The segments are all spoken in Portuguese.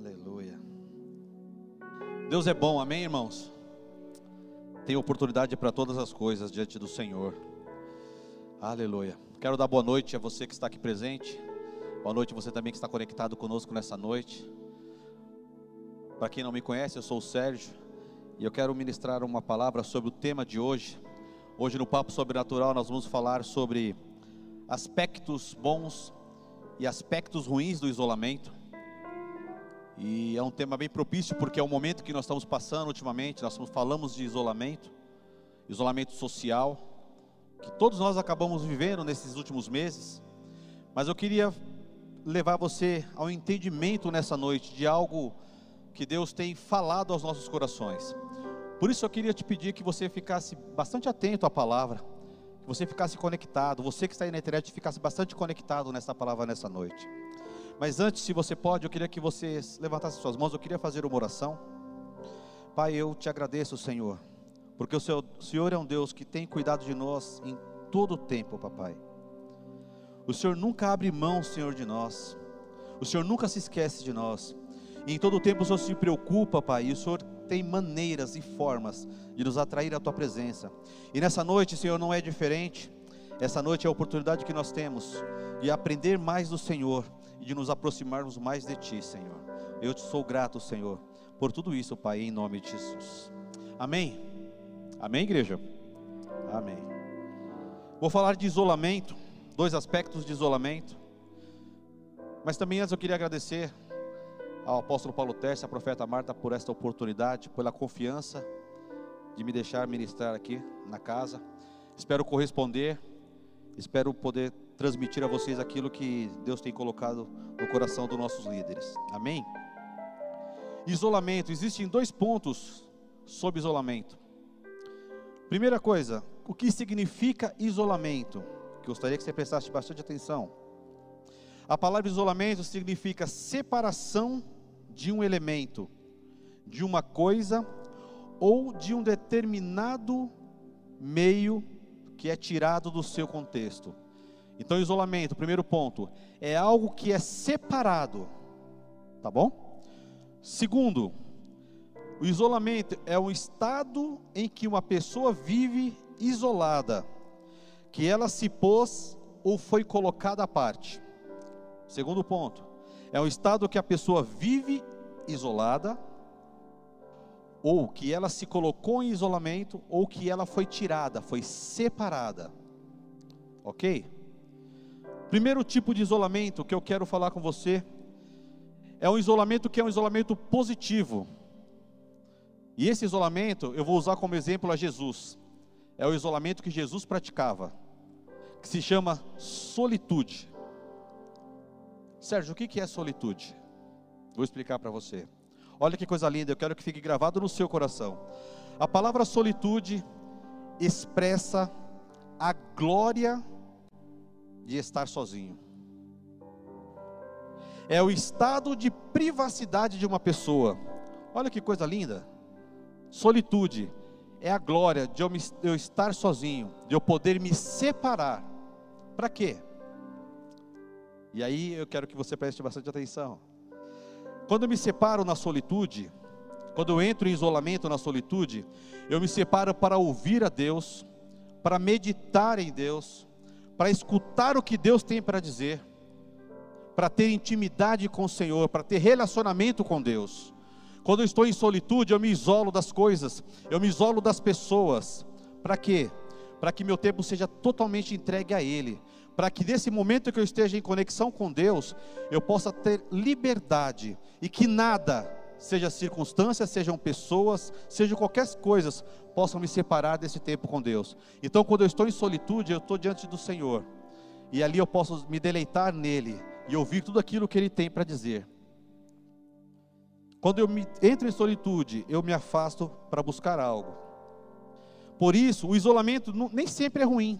Aleluia. Deus é bom, amém, irmãos? Tem oportunidade para todas as coisas diante do Senhor. Aleluia. Quero dar boa noite a você que está aqui presente. Boa noite a você também que está conectado conosco nessa noite. Para quem não me conhece, eu sou o Sérgio e eu quero ministrar uma palavra sobre o tema de hoje. Hoje no Papo Sobrenatural nós vamos falar sobre aspectos bons e aspectos ruins do isolamento. E é um tema bem propício porque é o momento que nós estamos passando ultimamente. Nós falamos de isolamento, isolamento social, que todos nós acabamos vivendo nesses últimos meses. Mas eu queria levar você ao entendimento nessa noite de algo que Deus tem falado aos nossos corações. Por isso eu queria te pedir que você ficasse bastante atento à palavra, que você ficasse conectado, você que está aí na internet ficasse bastante conectado nessa palavra nessa noite. Mas antes, se você pode, eu queria que você levantasse suas mãos, eu queria fazer uma oração. Pai, eu te agradeço, Senhor, porque o Senhor é um Deus que tem cuidado de nós em todo o tempo, papai. O Senhor nunca abre mão, Senhor, de nós. O Senhor nunca se esquece de nós. E em todo o tempo o Senhor se preocupa, Pai. E o Senhor tem maneiras e formas de nos atrair à tua presença. E nessa noite, Senhor, não é diferente. Essa noite é a oportunidade que nós temos de aprender mais do Senhor e de nos aproximarmos mais de Ti, Senhor. Eu te sou grato, Senhor, por tudo isso, Pai, em nome de Jesus. Amém. Amém, igreja? Amém. Vou falar de isolamento, dois aspectos de isolamento. Mas também antes eu queria agradecer ao apóstolo Paulo Terce, à profeta Marta, por esta oportunidade, pela confiança de me deixar ministrar aqui na casa. Espero corresponder, espero poder transmitir a vocês aquilo que Deus tem colocado no coração dos nossos líderes. Amém? Isolamento, existem dois pontos sobre isolamento. Primeira coisa, o que significa isolamento? Gostaria que você prestasse bastante atenção. A palavra isolamento significa separação de um elemento, de uma coisa ou de um determinado meio que é tirado do seu contexto. Então, isolamento, primeiro ponto, é algo que é separado, tá bom? Segundo, o isolamento é um estado em que uma pessoa vive isolada, que ela se pôs ou foi colocada à parte. Segundo ponto, é um estado que a pessoa vive isolada, ou que ela se colocou em isolamento, ou que ela foi tirada, foi separada. Ok? Primeiro tipo de isolamento que eu quero falar com você é um isolamento que é um isolamento positivo. E esse isolamento eu vou usar como exemplo a Jesus. É o isolamento que Jesus praticava, que se chama solitude. Sérgio, o que é solitude? Vou explicar para você. Olha que coisa linda, eu quero que fique gravado no seu coração. A palavra solitude expressa a glória de estar sozinho. É o estado de privacidade de uma pessoa. Olha que coisa linda. Solitude é a glória de de eu estar sozinho, de eu poder me separar. Para quê? E aí eu quero que você preste bastante atenção. Quando eu me separo na solitude, quando eu entro em isolamento na solitude, eu me separo para ouvir a Deus, para meditar em Deus, para escutar o que Deus tem para dizer, para ter intimidade com o Senhor, para ter relacionamento com Deus. Quando eu estou em solitude, eu me isolo das coisas, eu me isolo das pessoas. Para quê? Para que meu tempo seja totalmente entregue a Ele, para que nesse momento que eu esteja em conexão com Deus, eu possa ter liberdade e que nada, seja circunstâncias, sejam pessoas, seja qualquer coisa, possam me separar desse tempo com Deus. Então, quando eu estou em solitude, eu estou diante do Senhor, e ali eu posso me deleitar nele e ouvir tudo aquilo que Ele tem para dizer. Quando eu me, entro em solitude, eu me afasto para buscar algo. Por isso, o isolamento nem sempre é ruim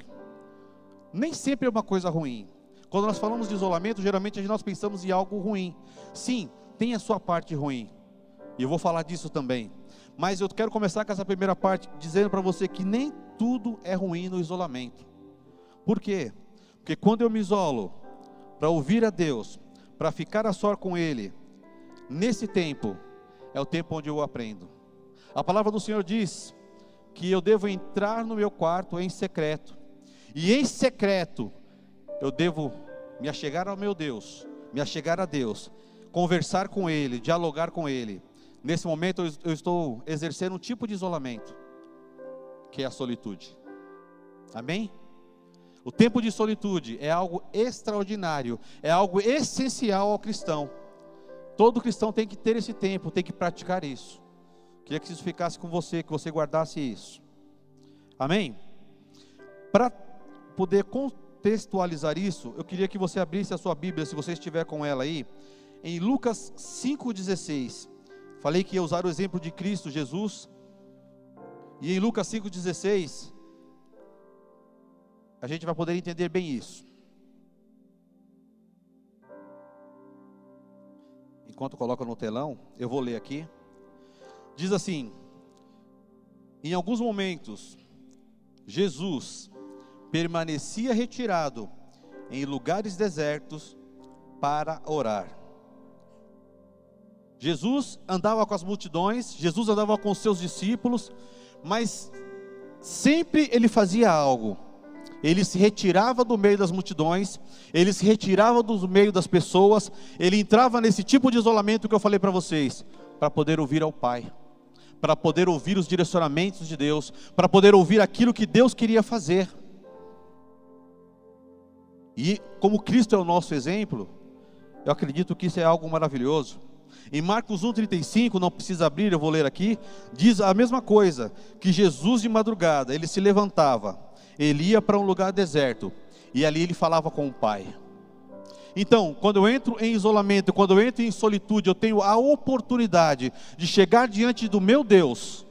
nem sempre é uma coisa ruim. Quando nós falamos de isolamento, geralmente nós pensamos em algo ruim. Sim, tem a sua parte ruim. E eu vou falar disso também. Mas eu quero começar com essa primeira parte dizendo para você que nem tudo é ruim no isolamento. Por quê? Porque quando eu me isolo para ouvir a Deus, para ficar a só com Ele, nesse tempo é o tempo onde eu aprendo. A palavra do Senhor diz que eu devo entrar no meu quarto em secreto, e em secreto eu devo me achegar ao meu Deus, me achegar a Deus, conversar com Ele, dialogar com Ele. Nesse momento eu estou exercendo um tipo de isolamento, que é a solitude. Amém? O tempo de solitude é algo extraordinário, é algo essencial ao cristão. Todo cristão tem que ter esse tempo, tem que praticar isso. Queria que isso ficasse com você, que você guardasse isso. Amém? Para poder contextualizar isso, eu queria que você abrisse a sua Bíblia, se você estiver com ela aí, em Lucas 5,16. Falei que ia usar o exemplo de Cristo Jesus. E em Lucas 5,16, a gente vai poder entender bem isso. Enquanto coloca no telão, eu vou ler aqui. Diz assim: Em alguns momentos, Jesus permanecia retirado em lugares desertos para orar. Jesus andava com as multidões, Jesus andava com os seus discípulos, mas sempre ele fazia algo. Ele se retirava do meio das multidões, ele se retirava do meio das pessoas, ele entrava nesse tipo de isolamento que eu falei para vocês, para poder ouvir ao Pai, para poder ouvir os direcionamentos de Deus, para poder ouvir aquilo que Deus queria fazer. E como Cristo é o nosso exemplo, eu acredito que isso é algo maravilhoso. Em Marcos 1,35, não precisa abrir, eu vou ler aqui, diz a mesma coisa, que Jesus de madrugada, ele se levantava, ele ia para um lugar deserto, e ali ele falava com o Pai. Então, quando eu entro em isolamento, quando eu entro em solitude, eu tenho a oportunidade de chegar diante do meu Deus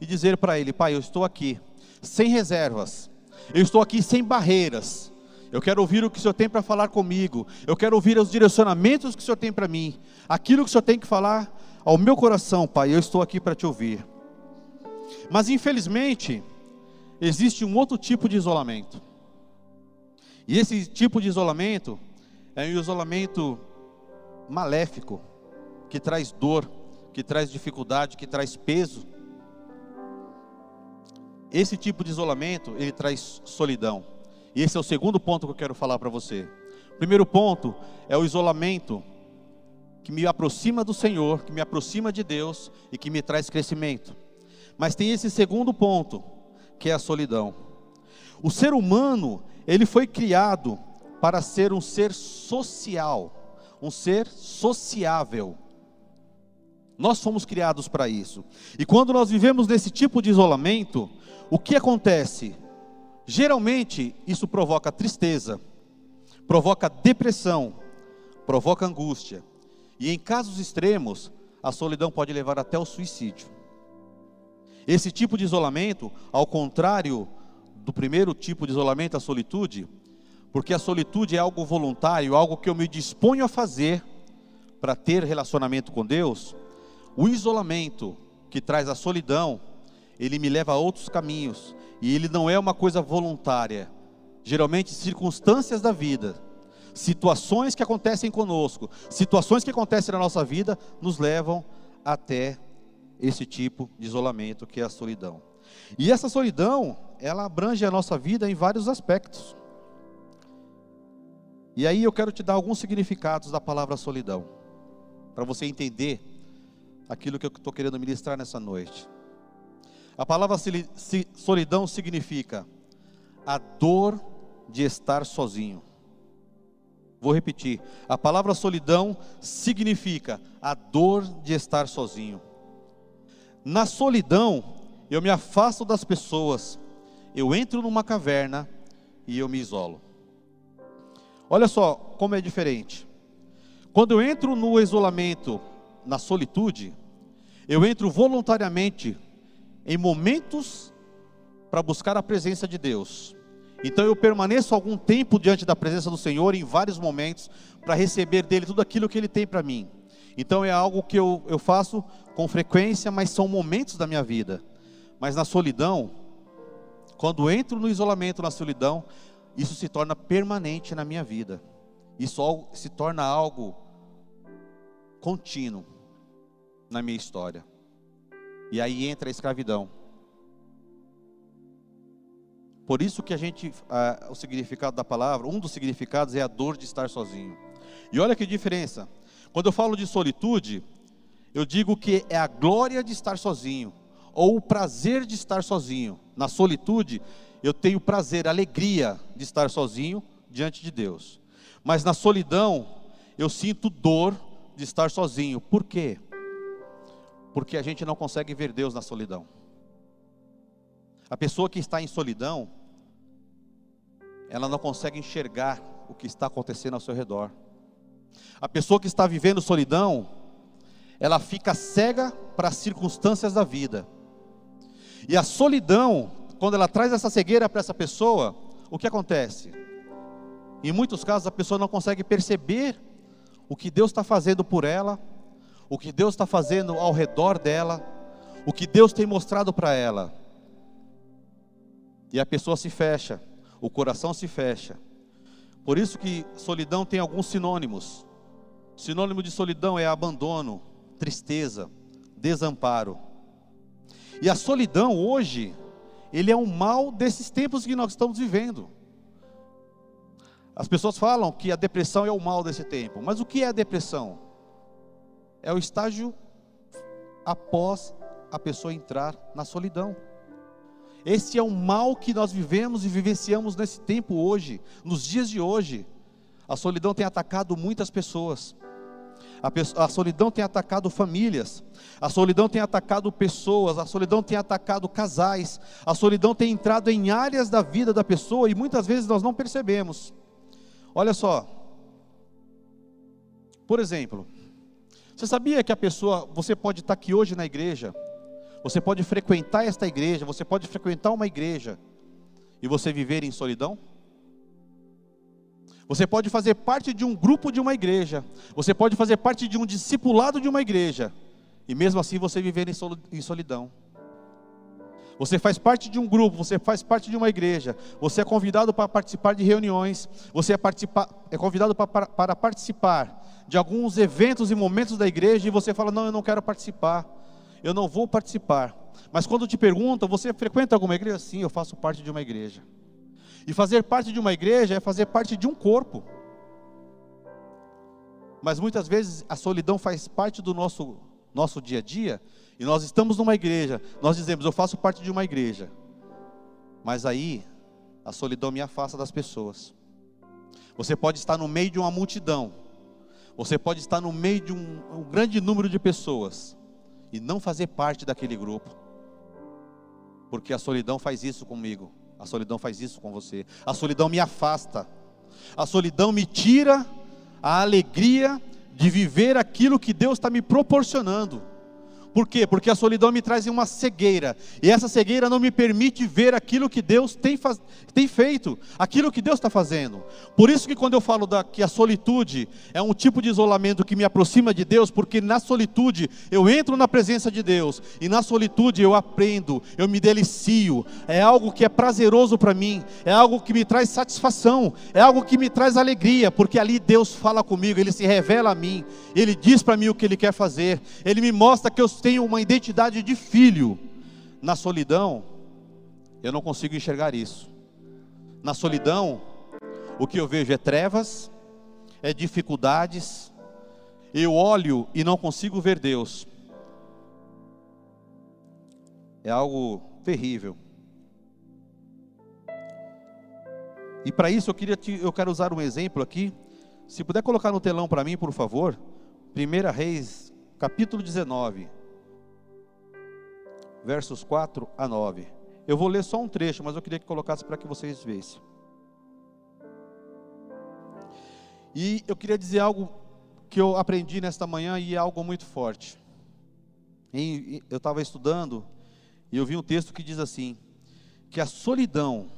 e dizer para Ele: Pai, eu estou aqui, sem reservas, eu estou aqui sem barreiras, eu quero ouvir o que o Senhor tem para falar comigo. Eu quero ouvir os direcionamentos que o Senhor tem para mim. Aquilo que o Senhor tem que falar ao meu coração, Pai. Eu estou aqui para te ouvir. Mas infelizmente, existe um outro tipo de isolamento. E esse tipo de isolamento é um isolamento maléfico, que traz dor, que traz dificuldade, que traz peso. Esse tipo de isolamento, ele traz solidão. E esse é o segundo ponto que eu quero falar para você. O primeiro ponto é o isolamento que me aproxima do Senhor, que me aproxima de Deus e que me traz crescimento. Mas tem esse segundo ponto, que é a solidão. O ser humano, ele foi criado para ser um ser social, um ser sociável. Nós fomos criados para isso. E quando nós vivemos nesse tipo de isolamento, o que acontece? Geralmente, isso provoca tristeza, provoca depressão, provoca angústia. E em casos extremos, a solidão pode levar até o suicídio. Esse tipo de isolamento, ao contrário do primeiro tipo de isolamento, a solitude, porque a solitude é algo voluntário, algo que eu me disponho a fazer para ter relacionamento com Deus, o isolamento que traz a solidão, ele me leva a outros caminhos, e ele não é uma coisa voluntária. Geralmente, circunstâncias da vida, situações que acontecem conosco, situações que acontecem na nossa vida, nos levam até esse tipo de isolamento que é a solidão. E essa solidão, ela abrange a nossa vida em vários aspectos. E aí eu quero te dar alguns significados da palavra solidão, para você entender aquilo que eu estou querendo ministrar nessa noite. A palavra solidão significa a dor de estar sozinho. Vou repetir. A palavra solidão significa a dor de estar sozinho. Na solidão, eu me afasto das pessoas, eu entro numa caverna e eu me isolo. Olha só como é diferente. Quando eu entro no isolamento, na solitude, eu entro voluntariamente em momentos para buscar a presença de Deus. Então eu permaneço algum tempo diante da presença do Senhor em vários momentos para receber dele tudo aquilo que ele tem para mim. Então é algo que eu, eu faço com frequência, mas são momentos da minha vida. Mas na solidão, quando entro no isolamento, na solidão, isso se torna permanente na minha vida. Isso se torna algo contínuo na minha história. E aí entra a escravidão. Por isso que a gente, o significado da palavra, um dos significados é a dor de estar sozinho. E olha que diferença. Quando eu falo de solitude, eu digo que é a glória de estar sozinho, ou o prazer de estar sozinho. Na solitude, eu tenho prazer, alegria de estar sozinho diante de Deus. Mas na solidão, eu sinto dor de estar sozinho. Por quê? Porque a gente não consegue ver Deus na solidão. A pessoa que está em solidão, ela não consegue enxergar o que está acontecendo ao seu redor. A pessoa que está vivendo solidão, ela fica cega para as circunstâncias da vida. E a solidão, quando ela traz essa cegueira para essa pessoa, o que acontece? Em muitos casos a pessoa não consegue perceber o que Deus está fazendo por ela, o que Deus está fazendo ao redor dela, o que Deus tem mostrado para ela. E a pessoa se fecha, o coração se fecha. Por isso que solidão tem alguns sinônimos. Sinônimo de solidão é abandono, tristeza, desamparo. E a solidão hoje, ele é um mal desses tempos que nós estamos vivendo. As pessoas falam que a depressão é o mal desse tempo, mas o que é a depressão? É o estágio após a pessoa entrar na solidão. Esse é o mal que nós vivemos e vivenciamos nesse tempo hoje, nos dias de hoje. A solidão tem atacado muitas pessoas. A, a, solidão tem atacado famílias, a solidão tem atacado pessoas, a solidão tem atacado casais, a solidão tem entrado em áreas da vida da pessoa e muitas vezes nós não percebemos. Olha só, por exemplo, você sabia que a pessoa, você pode estar aqui hoje na igreja, você pode frequentar esta igreja, você pode frequentar uma igreja e você viver em solidão? Você pode fazer parte de um grupo de uma igreja, você pode fazer parte de um discipulado de uma igreja, e mesmo assim você viver em solidão. Você faz parte de um grupo, você faz parte de uma igreja, você é convidado para participar de reuniões, você é, é convidado para, para, para participar de alguns eventos e momentos da igreja, e você fala: Não, eu não quero participar, eu não vou participar. Mas quando te perguntam, você frequenta alguma igreja? Sim, eu faço parte de uma igreja. E fazer parte de uma igreja é fazer parte de um corpo. Mas muitas vezes a solidão faz parte do nosso, nosso dia a dia, e nós estamos numa igreja, nós dizemos, eu faço parte de uma igreja. Mas aí, a solidão me afasta das pessoas. Você pode estar no meio de uma multidão, você pode estar no meio de um, um grande número de pessoas, e não fazer parte daquele grupo, porque a solidão faz isso comigo. A solidão faz isso com você. A solidão me afasta. A solidão me tira a alegria de viver aquilo que Deus está me proporcionando. Por quê? Porque a solidão me traz uma cegueira, e essa cegueira não me permite ver aquilo que Deus tem, faz... tem feito, aquilo que Deus está fazendo. Por isso que quando eu falo da... que a solitude é um tipo de isolamento que me aproxima de Deus, porque na solitude eu entro na presença de Deus, e na solitude eu aprendo, eu me delicio, é algo que é prazeroso para mim, é algo que me traz satisfação, é algo que me traz alegria, porque ali Deus fala comigo, Ele se revela a mim, Ele diz para mim o que Ele quer fazer, Ele me mostra que eu tenho uma identidade de filho. Na solidão, eu não consigo enxergar isso. Na solidão, o que eu vejo é trevas, é dificuldades. Eu olho e não consigo ver Deus. É algo terrível. E para isso eu queria te, eu quero usar um exemplo aqui. Se puder colocar no telão para mim, por favor. 1 Reis, capítulo 19 versos 4 a 9. Eu vou ler só um trecho, mas eu queria que colocasse para que vocês vissem. E eu queria dizer algo que eu aprendi nesta manhã e é algo muito forte. eu estava estudando e eu vi um texto que diz assim: que a solidão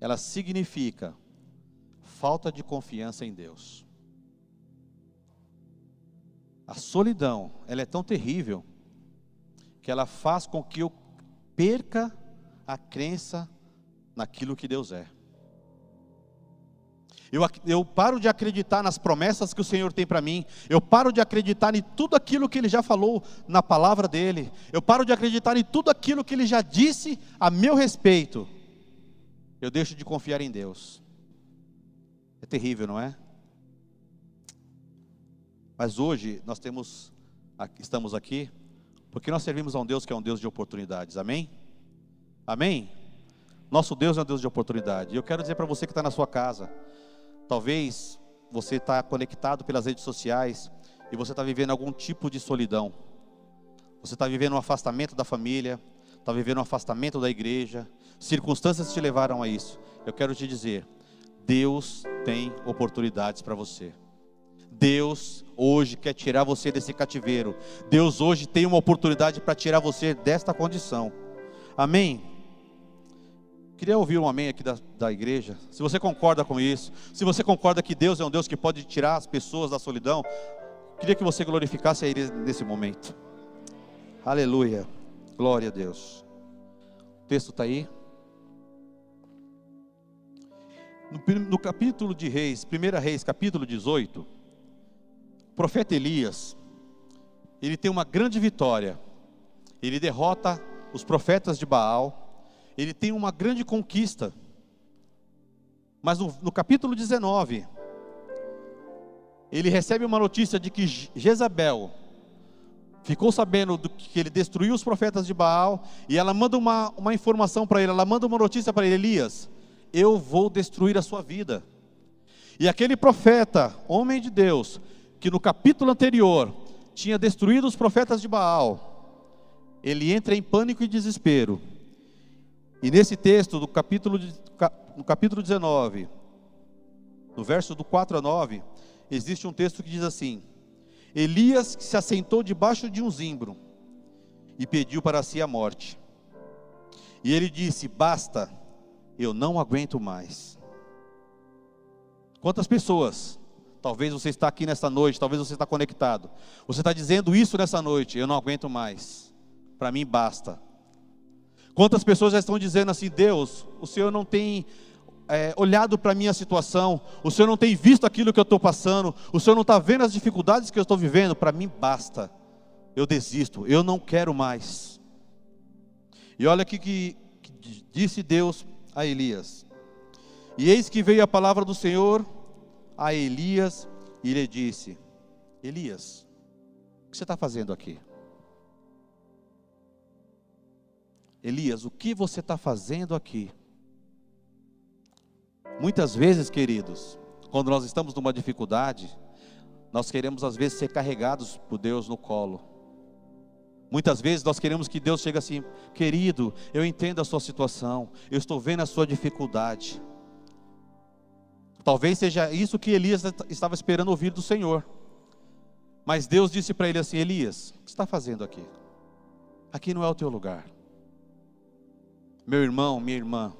ela significa falta de confiança em Deus. A solidão, ela é tão terrível que ela faz com que eu perca a crença naquilo que Deus é. Eu, eu paro de acreditar nas promessas que o Senhor tem para mim. Eu paro de acreditar em tudo aquilo que Ele já falou na palavra dEle. Eu paro de acreditar em tudo aquilo que Ele já disse a meu respeito. Eu deixo de confiar em Deus. É terrível, não é? Mas hoje nós temos, estamos aqui porque nós servimos a um Deus que é um Deus de oportunidades. Amém? Amém? Nosso Deus é um Deus de oportunidade. E eu quero dizer para você que está na sua casa, talvez você está conectado pelas redes sociais e você está vivendo algum tipo de solidão. Você está vivendo um afastamento da família, está vivendo um afastamento da igreja. Circunstâncias te levaram a isso. Eu quero te dizer, Deus tem oportunidades para você. Deus hoje quer tirar você desse cativeiro. Deus hoje tem uma oportunidade para tirar você desta condição. Amém? Queria ouvir um amém aqui da, da igreja. Se você concorda com isso, se você concorda que Deus é um Deus que pode tirar as pessoas da solidão, queria que você glorificasse a Ele nesse momento. Aleluia. Glória a Deus. O texto está aí. No, no capítulo de Reis, 1 Reis, capítulo 18 o profeta Elias, ele tem uma grande vitória. Ele derrota os profetas de Baal. Ele tem uma grande conquista. Mas no, no capítulo 19, ele recebe uma notícia de que Jezabel ficou sabendo do que ele destruiu os profetas de Baal e ela manda uma, uma informação para ele, ela manda uma notícia para ele, Elias, eu vou destruir a sua vida. E aquele profeta, homem de Deus, que no capítulo anterior tinha destruído os profetas de Baal, ele entra em pânico e desespero. E nesse texto, do capítulo, no capítulo 19, no verso do 4 a 9, existe um texto que diz assim: Elias se assentou debaixo de um zimbro e pediu para si a morte. E ele disse: Basta, eu não aguento mais. Quantas pessoas Talvez você está aqui nessa noite, talvez você está conectado. Você está dizendo isso nessa noite, eu não aguento mais. Para mim basta. Quantas pessoas já estão dizendo assim, Deus, o Senhor não tem é, olhado para a minha situação, o Senhor não tem visto aquilo que eu estou passando, o Senhor não está vendo as dificuldades que eu estou vivendo, para mim basta. Eu desisto, eu não quero mais. E olha aqui que, que disse Deus a Elias. E eis que veio a palavra do Senhor a Elias e lhe disse: Elias, o que você está fazendo aqui? Elias, o que você está fazendo aqui? Muitas vezes, queridos, quando nós estamos numa dificuldade, nós queremos às vezes ser carregados por Deus no colo. Muitas vezes nós queremos que Deus chegue assim, querido, eu entendo a sua situação, eu estou vendo a sua dificuldade. Talvez seja isso que Elias estava esperando ouvir do Senhor. Mas Deus disse para ele assim: Elias, o que está fazendo aqui? Aqui não é o teu lugar. Meu irmão, minha irmã,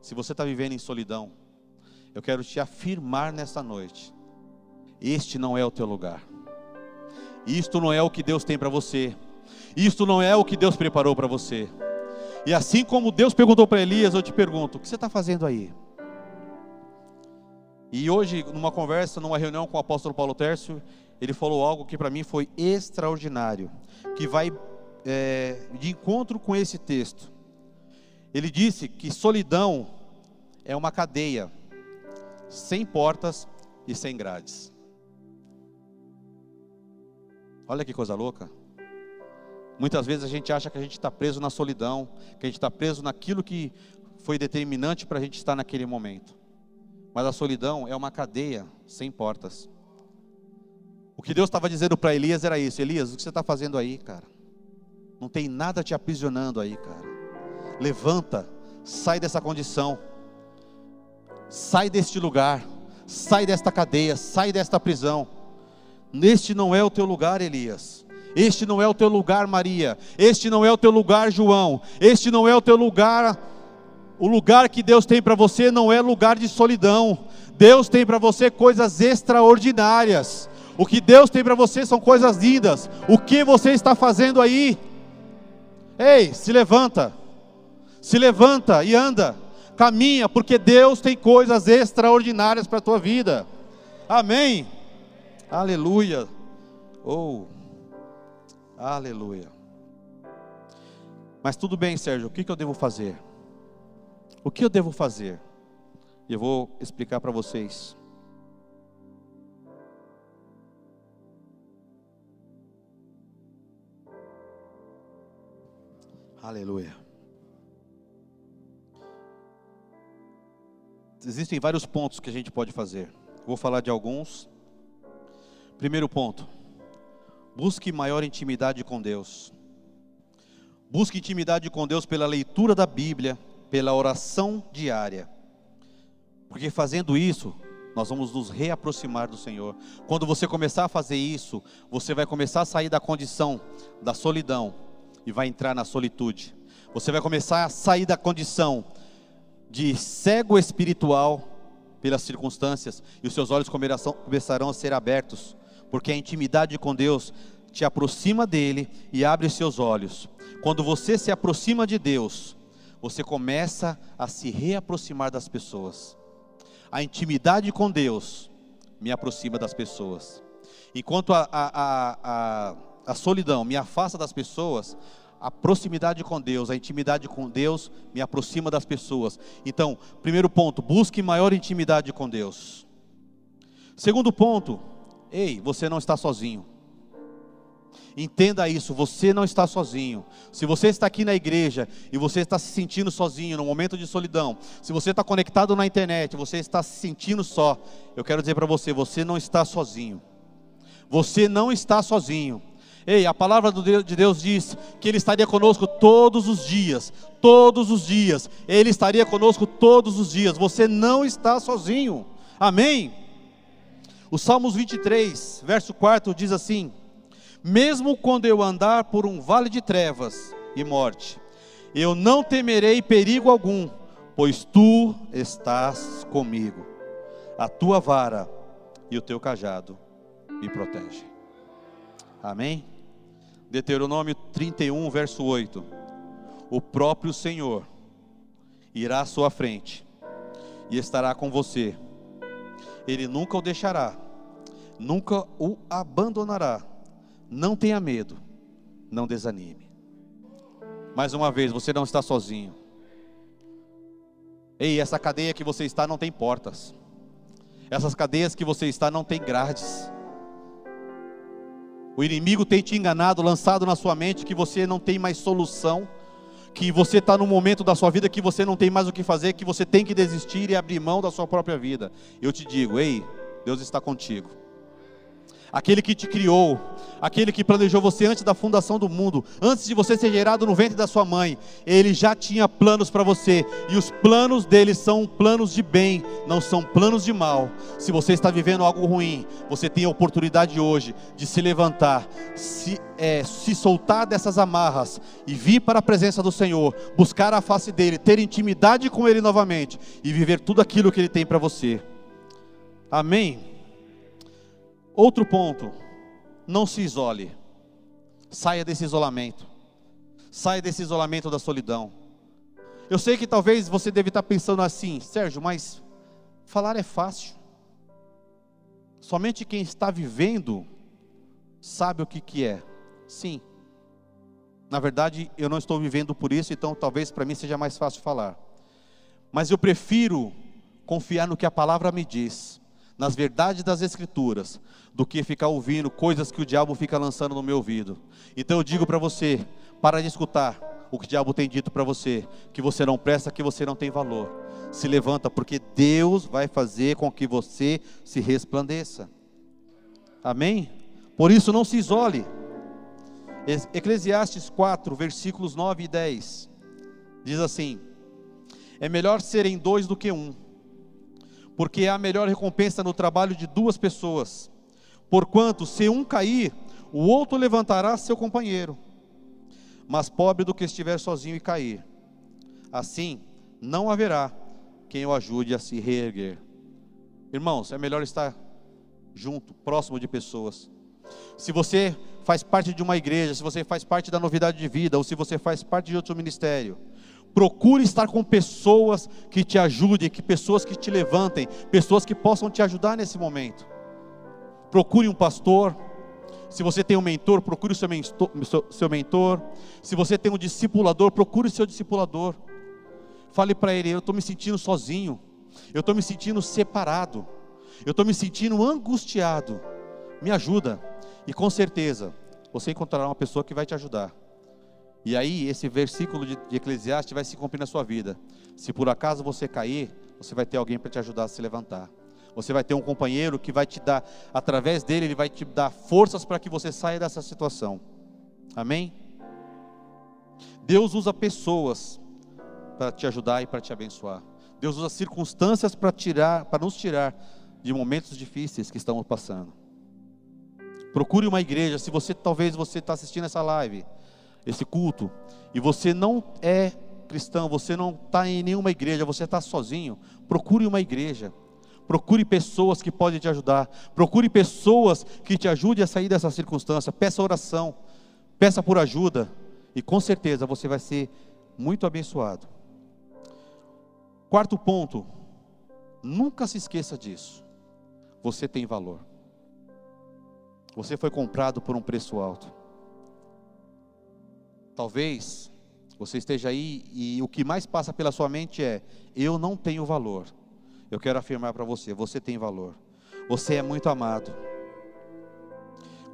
se você está vivendo em solidão, eu quero te afirmar nesta noite: este não é o teu lugar. Isto não é o que Deus tem para você. Isto não é o que Deus preparou para você. E assim como Deus perguntou para Elias, eu te pergunto: o que você está fazendo aí? E hoje, numa conversa, numa reunião com o apóstolo Paulo Tércio, ele falou algo que para mim foi extraordinário, que vai é, de encontro com esse texto. Ele disse que solidão é uma cadeia, sem portas e sem grades. Olha que coisa louca. Muitas vezes a gente acha que a gente está preso na solidão, que a gente está preso naquilo que foi determinante para a gente estar naquele momento. Mas a solidão é uma cadeia sem portas. O que Deus estava dizendo para Elias era isso: Elias, o que você está fazendo aí, cara? Não tem nada te aprisionando aí, cara. Levanta, sai dessa condição, sai deste lugar, sai desta cadeia, sai desta prisão. Este não é o teu lugar, Elias. Este não é o teu lugar, Maria. Este não é o teu lugar, João. Este não é o teu lugar, o lugar que Deus tem para você não é lugar de solidão. Deus tem para você coisas extraordinárias. O que Deus tem para você são coisas lindas. O que você está fazendo aí? Ei, se levanta. Se levanta e anda. Caminha, porque Deus tem coisas extraordinárias para a tua vida. Amém. Aleluia. Oh. Aleluia. Mas tudo bem, Sérgio, o que, que eu devo fazer? O que eu devo fazer? E eu vou explicar para vocês. Aleluia. Existem vários pontos que a gente pode fazer. Vou falar de alguns. Primeiro ponto: busque maior intimidade com Deus. Busque intimidade com Deus pela leitura da Bíblia, pela oração diária. Porque fazendo isso, nós vamos nos reaproximar do Senhor. Quando você começar a fazer isso, você vai começar a sair da condição da solidão e vai entrar na solitude. Você vai começar a sair da condição de cego espiritual pelas circunstâncias e os seus olhos começarão a ser abertos, porque a intimidade com Deus te aproxima dele e abre os seus olhos. Quando você se aproxima de Deus, você começa a se reaproximar das pessoas. A intimidade com Deus me aproxima das pessoas. Enquanto a, a, a, a solidão me afasta das pessoas, a proximidade com Deus, a intimidade com Deus me aproxima das pessoas. Então, primeiro ponto, busque maior intimidade com Deus. Segundo ponto, ei, você não está sozinho. Entenda isso, você não está sozinho. Se você está aqui na igreja e você está se sentindo sozinho no momento de solidão, se você está conectado na internet, você está se sentindo só, eu quero dizer para você, você não está sozinho. Você não está sozinho. Ei, a palavra de Deus diz que Ele estaria conosco todos os dias, todos os dias. Ele estaria conosco todos os dias. Você não está sozinho. Amém? O Salmos 23, verso 4 diz assim: Mesmo quando eu andar por um vale de trevas e morte, eu não temerei perigo algum, pois tu estás comigo. A tua vara e o teu cajado me protegem. Amém? Deuteronômio 31, verso 8: O próprio Senhor irá à sua frente e estará com você. Ele nunca o deixará, nunca o abandonará. Não tenha medo, não desanime. Mais uma vez, você não está sozinho. Ei, essa cadeia que você está não tem portas. Essas cadeias que você está não tem grades. O inimigo tem te enganado, lançado na sua mente que você não tem mais solução, que você está no momento da sua vida que você não tem mais o que fazer, que você tem que desistir e abrir mão da sua própria vida. Eu te digo, ei, Deus está contigo aquele que te criou, aquele que planejou você antes da fundação do mundo, antes de você ser gerado no ventre da sua mãe, ele já tinha planos para você, e os planos dele são planos de bem, não são planos de mal. Se você está vivendo algo ruim, você tem a oportunidade hoje de se levantar, se, é, se soltar dessas amarras e vir para a presença do Senhor, buscar a face dele, ter intimidade com ele novamente e viver tudo aquilo que ele tem para você. Amém. Outro ponto, não se isole. Saia desse isolamento. Saia desse isolamento da solidão. Eu sei que talvez você deve estar pensando assim, Sérgio, mas falar é fácil. Somente quem está vivendo sabe o que, que é. Sim. Na verdade, eu não estou vivendo por isso, então talvez para mim seja mais fácil falar. Mas eu prefiro confiar no que a palavra me diz nas verdades das Escrituras, do que ficar ouvindo coisas que o diabo fica lançando no meu ouvido. Então eu digo para você: para de escutar o que o diabo tem dito para você, que você não presta, que você não tem valor. Se levanta, porque Deus vai fazer com que você se resplandeça. Amém? Por isso não se isole. Eclesiastes 4, versículos 9 e 10 diz assim: É melhor serem dois do que um porque é a melhor recompensa no trabalho de duas pessoas. Porquanto, se um cair, o outro levantará seu companheiro. Mas pobre do que estiver sozinho e cair. Assim, não haverá quem o ajude a se reerguer. Irmãos, é melhor estar junto, próximo de pessoas. Se você faz parte de uma igreja, se você faz parte da novidade de vida, ou se você faz parte de outro ministério, Procure estar com pessoas que te ajudem, que pessoas que te levantem, pessoas que possam te ajudar nesse momento. Procure um pastor. Se você tem um mentor, procure o seu mentor, seu mentor. Se você tem um discipulador, procure o seu discipulador. Fale para ele: Eu estou me sentindo sozinho, eu estou me sentindo separado, eu estou me sentindo angustiado. Me ajuda. E com certeza, você encontrará uma pessoa que vai te ajudar. E aí, esse versículo de, de Eclesiastes vai se cumprir na sua vida. Se por acaso você cair, você vai ter alguém para te ajudar a se levantar. Você vai ter um companheiro que vai te dar, através dele, ele vai te dar forças para que você saia dessa situação. Amém? Deus usa pessoas para te ajudar e para te abençoar. Deus usa circunstâncias para tirar, para nos tirar de momentos difíceis que estamos passando. Procure uma igreja. Se você talvez você está assistindo essa live esse culto, e você não é cristão, você não está em nenhuma igreja, você está sozinho, procure uma igreja. Procure pessoas que podem te ajudar. Procure pessoas que te ajudem a sair dessa circunstância. Peça oração. Peça por ajuda. E com certeza você vai ser muito abençoado. Quarto ponto. Nunca se esqueça disso. Você tem valor. Você foi comprado por um preço alto. Talvez você esteja aí e o que mais passa pela sua mente é: eu não tenho valor. Eu quero afirmar para você: você tem valor. Você é muito amado.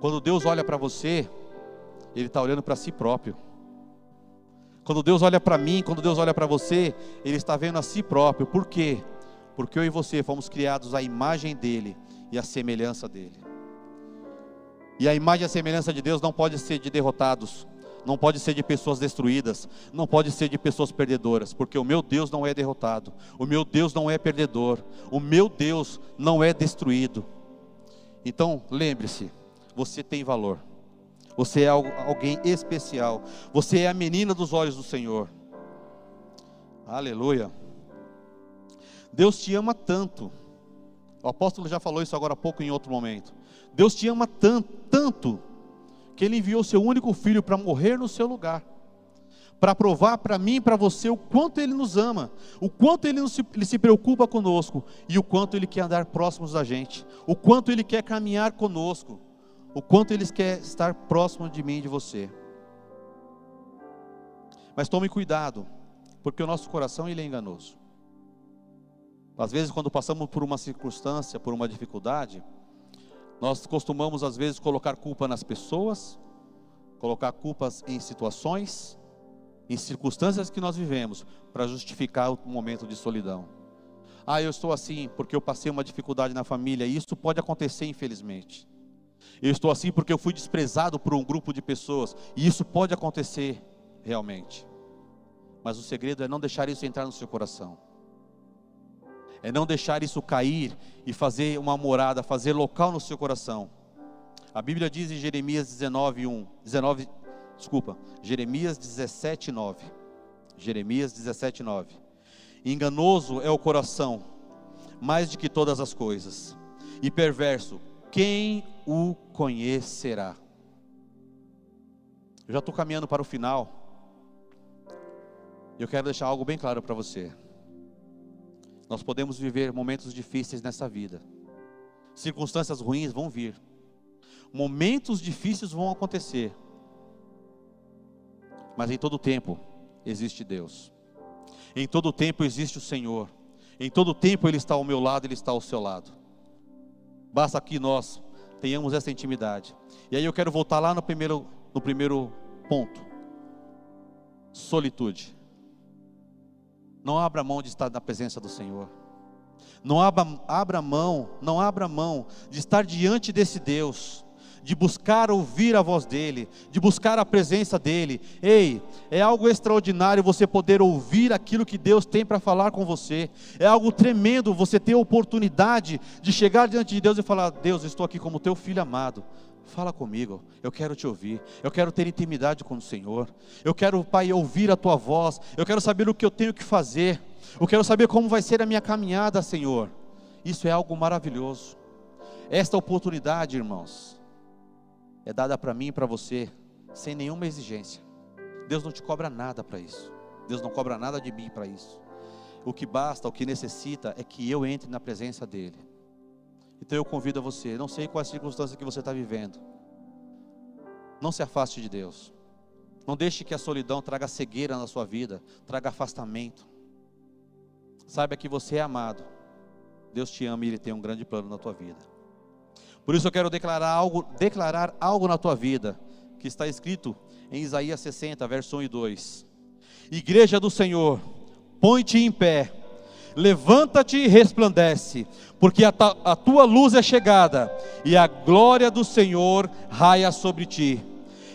Quando Deus olha para você, Ele está olhando para si próprio. Quando Deus olha para mim, quando Deus olha para você, Ele está vendo a si próprio. Por quê? Porque eu e você fomos criados à imagem dEle e à semelhança dEle. E a imagem e a semelhança de Deus não pode ser de derrotados, não pode ser de pessoas destruídas, não pode ser de pessoas perdedoras, porque o meu Deus não é derrotado, o meu Deus não é perdedor, o meu Deus não é destruído. Então, lembre-se, você tem valor, você é alguém especial, você é a menina dos olhos do Senhor. Aleluia. Deus te ama tanto, o apóstolo já falou isso agora há pouco em outro momento. Deus te ama tanto, tanto que Ele enviou seu único filho para morrer no seu lugar, para provar para mim e para você o quanto Ele nos ama, o quanto ele, se, ele se preocupa conosco e o quanto Ele quer andar próximos da gente, o quanto Ele quer caminhar conosco, o quanto Ele quer estar próximo de mim e de você. Mas tome cuidado, porque o nosso coração ele é enganoso. Às vezes, quando passamos por uma circunstância, por uma dificuldade, nós costumamos, às vezes, colocar culpa nas pessoas, colocar culpas em situações, em circunstâncias que nós vivemos, para justificar o momento de solidão. Ah, eu estou assim porque eu passei uma dificuldade na família, e isso pode acontecer, infelizmente. Eu estou assim porque eu fui desprezado por um grupo de pessoas, e isso pode acontecer realmente. Mas o segredo é não deixar isso entrar no seu coração é não deixar isso cair e fazer uma morada, fazer local no seu coração. A Bíblia diz em Jeremias 19, 1, 19, desculpa, Jeremias 17, 9. Jeremias 17, 9. Enganoso é o coração, mais do que todas as coisas, e perverso, quem o conhecerá? Eu já estou caminhando para o final. Eu quero deixar algo bem claro para você. Nós podemos viver momentos difíceis nessa vida. Circunstâncias ruins vão vir. Momentos difíceis vão acontecer. Mas em todo tempo existe Deus. Em todo tempo existe o Senhor. Em todo tempo Ele está ao meu lado, Ele está ao seu lado. Basta que nós tenhamos essa intimidade. E aí eu quero voltar lá no primeiro, no primeiro ponto: solitude. Não abra mão de estar na presença do Senhor. Não abra, abra mão, não abra mão de estar diante desse Deus, de buscar ouvir a voz dele, de buscar a presença dele. Ei, é algo extraordinário você poder ouvir aquilo que Deus tem para falar com você. É algo tremendo você ter a oportunidade de chegar diante de Deus e falar: Deus, estou aqui como teu filho amado. Fala comigo, eu quero te ouvir, eu quero ter intimidade com o Senhor, eu quero, Pai, ouvir a tua voz, eu quero saber o que eu tenho que fazer, eu quero saber como vai ser a minha caminhada, Senhor. Isso é algo maravilhoso. Esta oportunidade, irmãos, é dada para mim e para você, sem nenhuma exigência. Deus não te cobra nada para isso. Deus não cobra nada de mim para isso. O que basta, o que necessita é que eu entre na presença dEle. Então eu convido a você, não sei qual a circunstância que você está vivendo, não se afaste de Deus. Não deixe que a solidão traga cegueira na sua vida, traga afastamento. Saiba que você é amado. Deus te ama e Ele tem um grande plano na tua vida. Por isso eu quero declarar algo, declarar algo na tua vida, que está escrito em Isaías 60, verso 1 e 2. Igreja do Senhor, põe-te em pé, levanta-te e resplandece, porque a, a tua luz é chegada e a glória do Senhor raia sobre ti.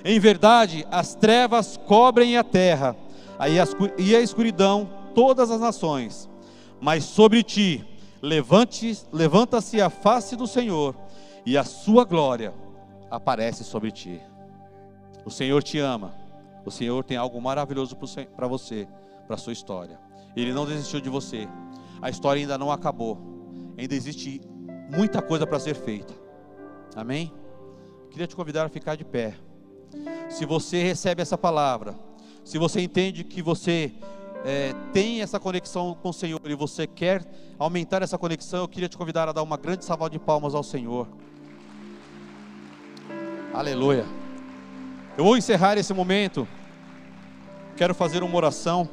Em verdade, as trevas cobrem a terra, e a escuridão todas as nações. Mas sobre ti levanta-se a face do Senhor, e a sua glória aparece sobre ti. O Senhor te ama. O Senhor tem algo maravilhoso para você, para a sua história. Ele não desistiu de você. A história ainda não acabou. Ainda existe muita coisa para ser feita. Amém? Queria te convidar a ficar de pé. Se você recebe essa palavra, se você entende que você é, tem essa conexão com o Senhor e você quer aumentar essa conexão, eu queria te convidar a dar uma grande salva de palmas ao Senhor. Aleluia. Eu vou encerrar esse momento. Quero fazer uma oração.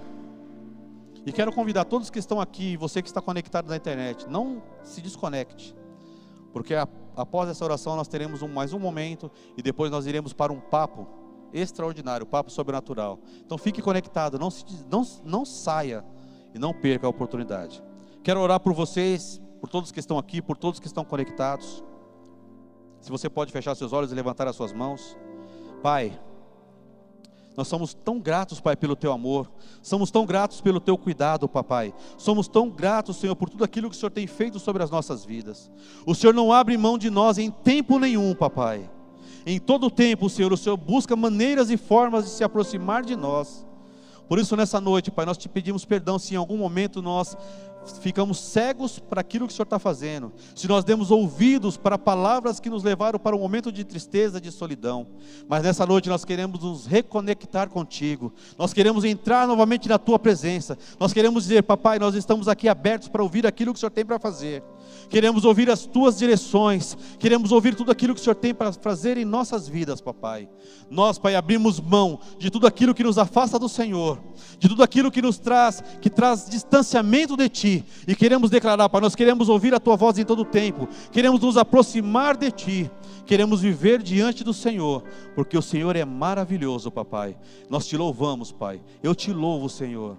E quero convidar todos que estão aqui, você que está conectado na internet, não se desconecte. Porque a, após essa oração nós teremos um, mais um momento e depois nós iremos para um papo extraordinário, papo sobrenatural. Então fique conectado, não, se, não, não saia e não perca a oportunidade. Quero orar por vocês, por todos que estão aqui, por todos que estão conectados. Se você pode fechar seus olhos e levantar as suas mãos. Pai, nós somos tão gratos, Pai, pelo teu amor. Somos tão gratos pelo teu cuidado, papai. Somos tão gratos, Senhor, por tudo aquilo que o Senhor tem feito sobre as nossas vidas. O Senhor não abre mão de nós em tempo nenhum, papai. Em todo tempo, Senhor, o Senhor busca maneiras e formas de se aproximar de nós. Por isso, nessa noite, Pai, nós te pedimos perdão se em algum momento nós ficamos cegos para aquilo que o Senhor está fazendo, se nós demos ouvidos para palavras que nos levaram para um momento de tristeza, de solidão, mas nessa noite nós queremos nos reconectar contigo, nós queremos entrar novamente na tua presença, nós queremos dizer, papai, nós estamos aqui abertos para ouvir aquilo que o Senhor tem para fazer, queremos ouvir as tuas direções, queremos ouvir tudo aquilo que o Senhor tem para fazer em nossas vidas, papai. Nós, Pai, abrimos mão de tudo aquilo que nos afasta do Senhor, de tudo aquilo que nos traz, que traz distanciamento de Ti, e queremos declarar, Pai, nós queremos ouvir a Tua voz em todo o tempo, queremos nos aproximar de Ti, queremos viver diante do Senhor, porque o Senhor é maravilhoso, papai. Nós te louvamos, Pai. Eu te louvo, Senhor.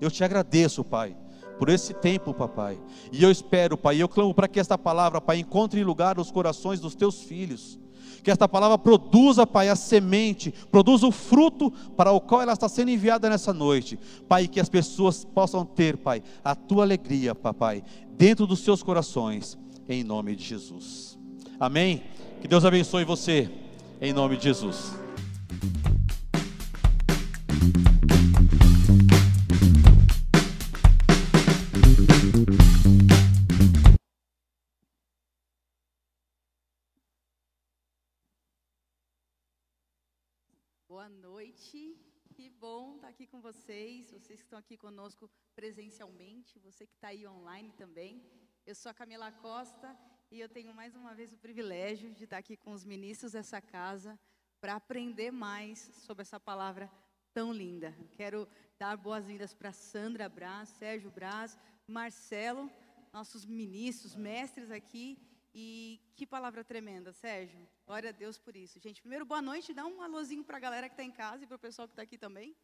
Eu te agradeço, Pai por esse tempo, papai. E eu espero, pai, eu clamo para que esta palavra, pai, encontre lugar nos corações dos teus filhos. Que esta palavra produza, Pai, a semente, produza o fruto para o qual ela está sendo enviada nessa noite. Pai, que as pessoas possam ter, Pai, a tua alegria, papai, dentro dos seus corações, em nome de Jesus. Amém? Que Deus abençoe você, em nome de Jesus. Noite, que bom estar aqui com vocês, vocês que estão aqui conosco presencialmente, você que está aí online também. Eu sou a Camila Costa e eu tenho mais uma vez o privilégio de estar aqui com os ministros dessa casa para aprender mais sobre essa palavra tão linda. Quero dar boas-vindas para Sandra Braz, Sérgio Braz, Marcelo, nossos ministros, mestres aqui e que palavra tremenda, Sérgio. Glória a Deus por isso. Gente, primeiro, boa noite. Dá um alôzinho para a galera que está em casa e para o pessoal que está aqui também.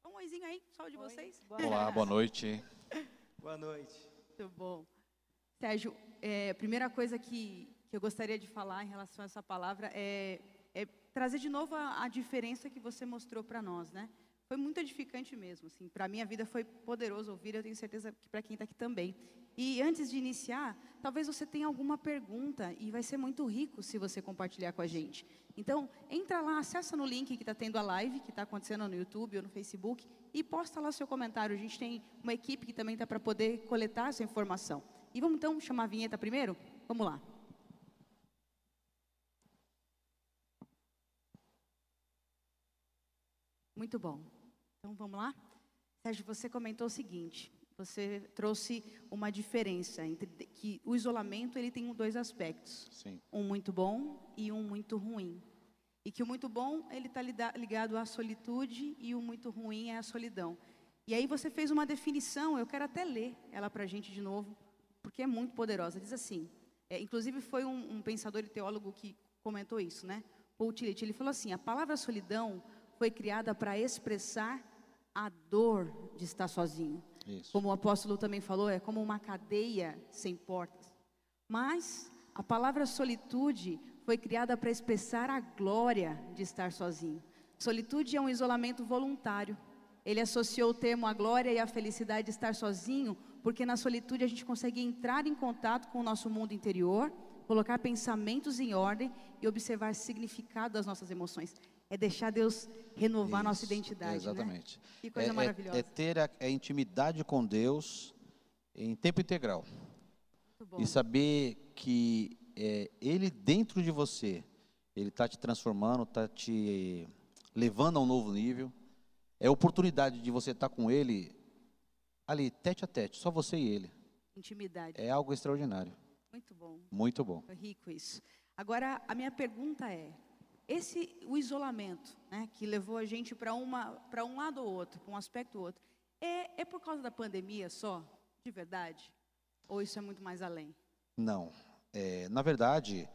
Dá um oizinho aí, só de Oi, vocês. Boa Olá, boa noite. boa noite. Muito bom. Sérgio, é, a primeira coisa que, que eu gostaria de falar em relação a essa palavra é, é trazer de novo a, a diferença que você mostrou para nós, né? Foi muito edificante mesmo, assim. Para minha vida foi poderoso ouvir, eu tenho certeza que para quem está aqui também. E antes de iniciar, talvez você tenha alguma pergunta e vai ser muito rico se você compartilhar com a gente. Então, entra lá, acessa no link que está tendo a live, que está acontecendo no YouTube ou no Facebook, e posta lá seu comentário. A gente tem uma equipe que também está para poder coletar essa informação. E vamos então chamar a vinheta primeiro? Vamos lá. Muito bom. Então vamos lá? Sérgio, você comentou o seguinte, você trouxe uma diferença entre que o isolamento ele tem dois aspectos, Sim. um muito bom e um muito ruim. E que o muito bom ele está ligado à solitude e o muito ruim é a solidão. E aí você fez uma definição, eu quero até ler ela para a gente de novo, porque é muito poderosa. Diz assim, é, inclusive foi um, um, pensador e teólogo que comentou isso, né? Paul Tillich, ele falou assim, a palavra solidão foi criada para expressar a dor de estar sozinho. Isso. Como o apóstolo também falou, é como uma cadeia sem portas. Mas a palavra solitude foi criada para expressar a glória de estar sozinho. Solitude é um isolamento voluntário. Ele associou o termo a glória e a felicidade de estar sozinho, porque na solitude a gente consegue entrar em contato com o nosso mundo interior, colocar pensamentos em ordem e observar o significado das nossas emoções. É deixar Deus renovar Isso, nossa identidade. Né? Exatamente. Né? Que coisa é, maravilhosa. É, é ter a, a, intimidade com Deus em tempo integral. E saber que é, Ele dentro de você, Ele está te transformando, está te levando a um novo nível. É oportunidade de você estar tá com Ele ali, tete a tete, só você e Ele. Intimidade. É algo extraordinário. Muito bom. Muito bom. Foi rico isso. Agora, a minha pergunta é: esse o isolamento, né, que levou a gente para uma para um lado ou outro, para um aspecto ou outro, é, é por causa da pandemia só, de verdade? Ou isso é muito mais além? Não. É, na verdade,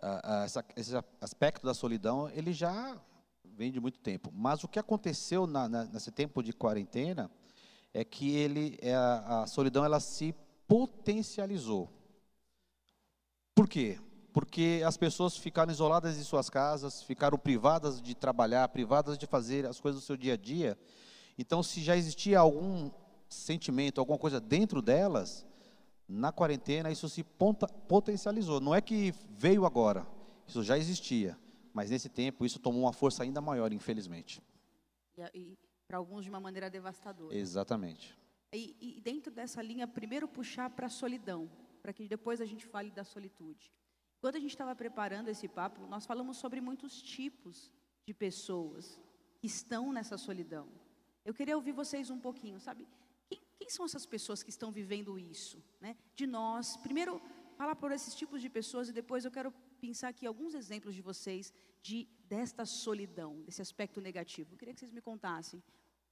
a, a, essa, esse aspecto da solidão ele já vem de muito tempo. Mas o que aconteceu na, na, nesse tempo de quarentena é que ele, é a, a solidão ela se potencializou. Por quê? Porque as pessoas ficaram isoladas em suas casas, ficaram privadas de trabalhar, privadas de fazer as coisas do seu dia a dia. Então, se já existia algum sentimento, alguma coisa dentro delas, na quarentena isso se potencializou. Não é que veio agora, isso já existia. Mas nesse tempo isso tomou uma força ainda maior, infelizmente. E, e para alguns de uma maneira devastadora. Exatamente. E, e dentro dessa linha, primeiro puxar para a solidão, para que depois a gente fale da solitude. Quando a gente estava preparando esse papo, nós falamos sobre muitos tipos de pessoas que estão nessa solidão. Eu queria ouvir vocês um pouquinho, sabe? Quem, quem são essas pessoas que estão vivendo isso? Né? De nós, primeiro, falar por esses tipos de pessoas e depois eu quero pensar aqui alguns exemplos de vocês de desta solidão, desse aspecto negativo. Eu queria que vocês me contassem.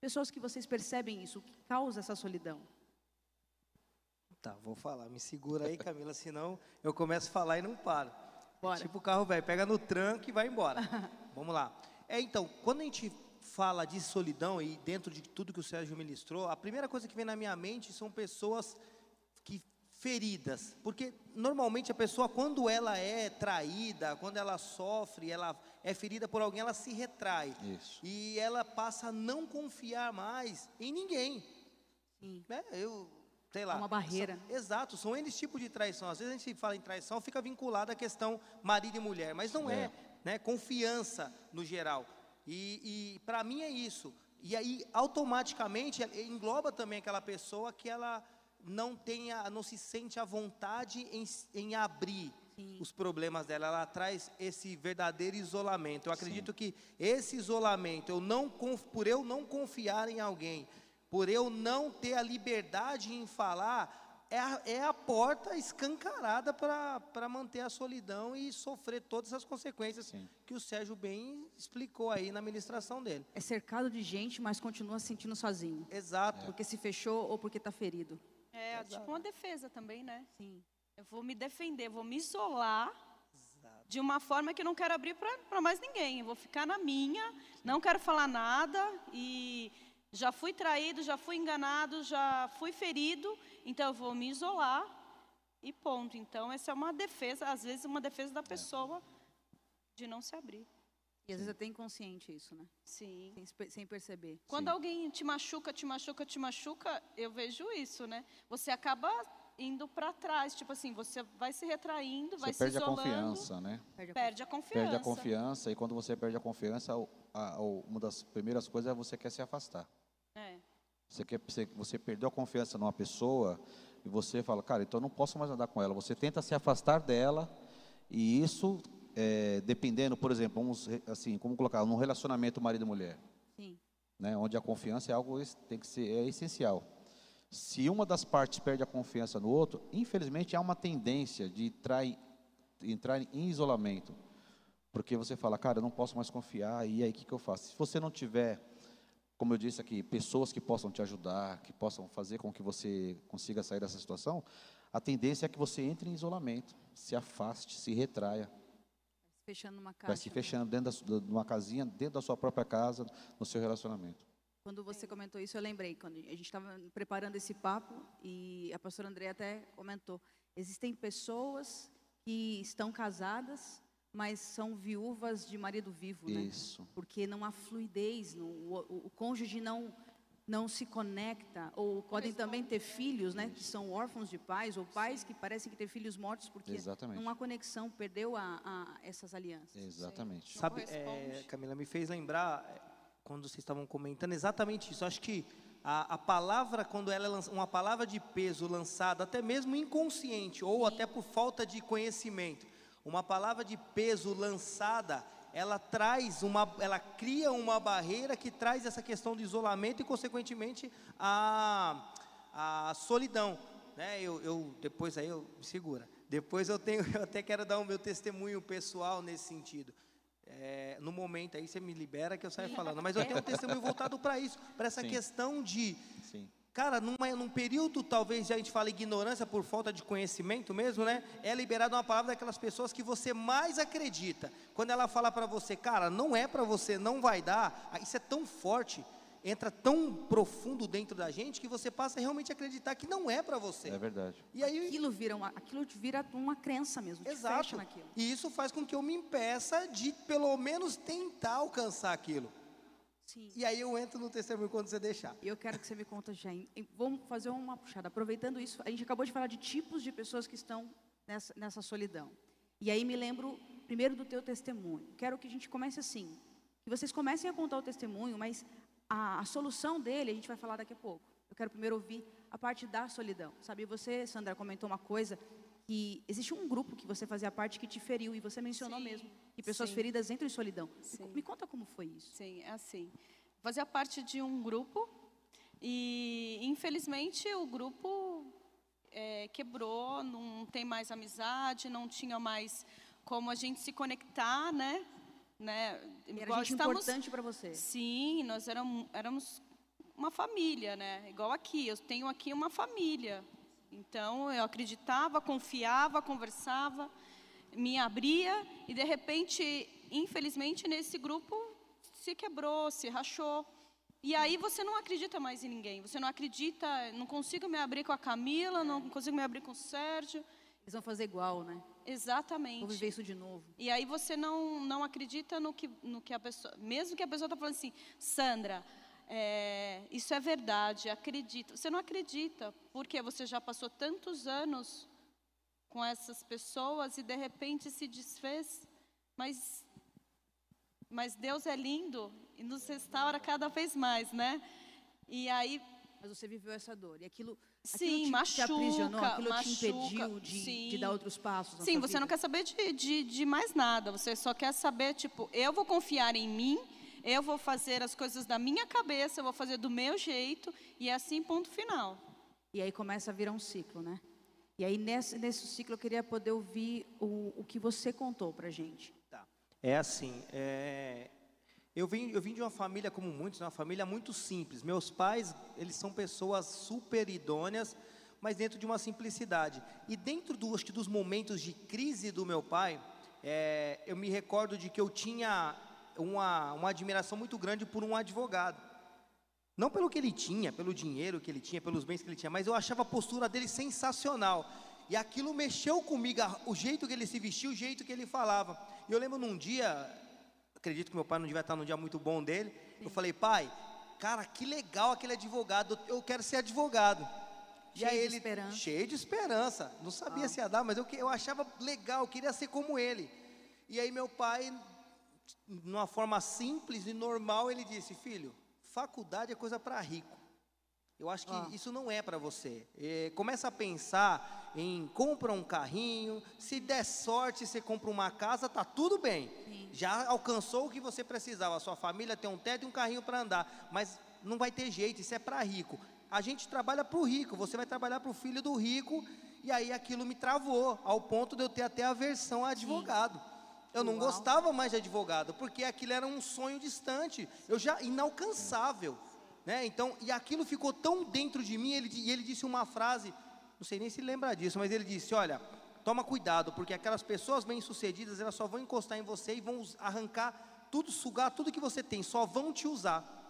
Pessoas que vocês percebem isso, o que causa essa solidão? Tá, vou falar. Me segura aí, Camila, senão eu começo a falar e não paro. Bora. Tipo o carro velho, pega no tranco e vai embora. Vamos lá. É, então, quando a gente fala de solidão e dentro de tudo que o Sérgio ministrou, a primeira coisa que vem na minha mente são pessoas que feridas, porque normalmente a pessoa quando ela é traída, quando ela sofre, ela é ferida por alguém, ela se retrai. Isso. E ela passa a não confiar mais em ninguém. Sim. É, eu sei lá. É uma barreira. São, exato, são eles tipos de traição. Às vezes a gente fala em traição, fica vinculado à questão marido e mulher, mas não é, É. né? Confiança no geral. E, e para mim é isso. E aí automaticamente engloba também aquela pessoa que ela não tenha, não se sente à vontade em, em abrir Sim. os problemas dela. Ela traz esse verdadeiro isolamento. Eu acredito que esse isolamento, eu não por eu não confiar em alguém, por eu não ter a liberdade em falar, é a, é a porta escancarada para manter a solidão e sofrer todas as consequências Sim. que o Sérgio bem explicou aí na ministração dele. É cercado de gente, mas continua se sentindo sozinho. Exato. Porque se fechou ou porque está ferido. É Exato. tipo uma defesa também, né? Sim. Eu vou me defender, vou me isolar Exato. de uma forma que eu não quero abrir para mais ninguém. Eu vou ficar na minha, não quero falar nada e já fui traído, já fui enganado, já fui ferido, então eu vou me isolar e ponto. Então essa é uma defesa, às vezes uma defesa da pessoa de não se abrir. E às vezes até inconsciente isso, né? Sim. Sem, se- sem perceber. Quando Sim. alguém te machuca, te machuca, te machuca, eu vejo isso, né? Você acaba indo para trás, tipo assim, você vai se retraindo, vai Você se perde a isolando, confiança, né? Perde a perde a confiança. Perde a confiança e quando você perde a confiança, a- uma das primeiras coisas é você quer se afastar. Você, quer, você, você perdeu a confiança numa pessoa e você fala, cara, então eu não posso mais andar com ela. Você tenta se afastar dela e isso, é, dependendo, por exemplo, vamos, assim, como colocar, num relacionamento marido e mulher. Sim. né? Onde a confiança é algo tem que ser é essencial. Se uma das partes perde a confiança no outro, infelizmente há uma tendência de em, entrar em isolamento. Porque você fala, cara, eu não posso mais confiar, e aí o que, que eu faço? Se você não tiver, como eu disse aqui, pessoas que possam te ajudar, que possam fazer com que você consiga sair dessa situação, a tendência é que você entre em isolamento, se afaste, se retraia, Fechando uma vai se fechando dentro da, de uma casinha, dentro da sua própria casa, no seu relacionamento. Quando você comentou isso, eu lembrei, quando a gente estava preparando esse papo, e a pastora André até comentou, existem pessoas que estão casadas, mas são viúvas de marido vivo, né? Isso. Porque não há fluidez, no, o, o- cônjuge não, não se conecta, ou podem também ter filhos, né, que são órfãos de pais, ou pais que parecem que têm filhos mortos, porque Exatamente. não há conexão, perdeu a, a- essas alianças. Exatamente. Sabe, é, Camila, me fez lembrar, é, quando vocês estavam comentando, exatamente isso. Acho que a, a palavra, quando ela é lança- uma palavra de peso lançada, até mesmo inconsciente, ou até por falta de conhecimento, uma palavra de peso lançada, ela traz uma, ela cria uma barreira que traz essa questão do isolamento e, consequentemente, a, a solidão. Né? Eu, eu- depois aí eu me segura. Depois eu tenho, eu até quero dar o meu testemunho pessoal nesse sentido. É, no momento aí você me libera que eu saio falando, mas eu tenho um testemunho voltado para isso, para essa Sim. questão de Sim. Cara, numa, num período, talvez a gente fala ignorância por falta de conhecimento mesmo, né? É liberada uma palavra daquelas pessoas que você mais acredita. Quando ela fala para você, cara, não é para você, não vai dar, ah, isso é tão forte, entra tão profundo dentro da gente que você passa a realmente acreditar que não é para você. É verdade. E aí, Aquilo vira uma, aquilo vira uma crença mesmo, exato. fecha naquilo. E isso faz com que eu me impeça de pelo menos tentar alcançar aquilo. Sim. E aí eu entro no testemunho quando você deixar. Eu quero que você me conta já. Vamos fazer uma puxada. Aproveitando isso, a gente acabou de falar de tipos de pessoas que estão nessa, nessa solidão. E aí me lembro primeiro do teu testemunho. Quero que a gente comece assim. Que vocês comecem a contar o testemunho, mas a, a solução dele a gente vai falar daqui a pouco. Eu quero primeiro ouvir a parte da solidão. Sabe, você, Sandra, comentou uma coisa que existe um grupo que você fazia parte que te feriu e você mencionou Sim, mesmo. Que pessoas sim. feridas entram em solidão. Me, Sim. me conta como foi isso. Sim, é assim. Fazia parte de um grupo e, infelizmente, o grupo é, quebrou, não tem mais amizade, não tinha mais como a gente se conectar, né? né? Era Igual gente estamos- importante para você. Sim, nós éramos, éramos uma família, né? Igual aqui, eu tenho aqui uma família. Então, eu acreditava, confiava, conversava, me abria e, de repente, infelizmente, nesse grupo se quebrou, se rachou. E aí você não acredita mais em ninguém. Você não acredita, não consigo me abrir com a Camila, não consigo me abrir com o Sérgio. Eles vão fazer igual, né? Exatamente. Vou viver isso de novo. E aí você não, não acredita no que, no que a pessoa. Mesmo que a pessoa está falando assim, Sandra, é, isso é verdade, acredita. Você não acredita, porque você já passou tantos anos com essas pessoas e de repente se desfez. Mas, mas Deus é lindo e nos restaura cada vez mais, né? E aí Mas você viveu essa dor. E aquilo, Sim, aquilo te, te machuca, aprisionou, aquilo te machuca, impediu de, de dar outros passos. Sim, você não vida. quer saber de, de, de mais nada. Você só quer saber, tipo, eu vou confiar em mim, eu vou fazer as coisas da minha cabeça, eu vou fazer do meu jeito, e é assim, ponto final. E aí começa a virar um ciclo, né? E aí nesse, nesse ciclo eu queria poder ouvir o, o que você contou pra gente. Tá. É assim, é, eu, vim, eu vim de uma família, como muitos, né, uma família muito simples. Meus pais, eles são pessoas super idôneas, mas dentro de uma simplicidade. E dentro do, acho que dos momentos de crise do meu pai, é, eu me recordo de que eu tinha uma, uma admiração muito grande por um advogado. Não pelo que ele tinha, pelo dinheiro que ele tinha, pelos bens que ele tinha, mas eu achava a postura dele sensacional. E aquilo mexeu comigo, o jeito que ele se vestia, o jeito que ele falava. E eu lembro num dia, acredito que meu pai não devia estar num dia muito bom dele, eu falei, pai, cara, que legal aquele advogado, eu quero ser advogado. e Cheio aí de ele, esperança. cheio de esperança, não sabia se ia dar, mas eu, que- eu achava legal, eu queria ser como ele. E aí meu pai, numa forma simples e normal, ele disse, filho, faculdade é coisa para rico. Eu acho que Ó. isso não é para você. É, começa a pensar em compra um carrinho, se der sorte você compra uma casa, tá tudo bem. Já alcançou o que você precisava. A sua família tem um teto e um carrinho para andar, mas não vai ter jeito. Isso é para rico. A gente trabalha para o rico. Você vai trabalhar para o filho do rico e aí aquilo me travou ao ponto de eu ter até aversão a advogado. Eu não Uau. gostava mais de advogado, porque aquilo era um sonho distante, eu já inalcançável, né? Então, e aquilo ficou tão dentro de mim, ele, e ele disse uma frase, não sei nem se lembra disso, mas ele disse, olha, toma cuidado, porque aquelas pessoas bem-sucedidas, elas só vão encostar em você e vão arrancar tudo, sugar tudo que você tem, só vão te usar.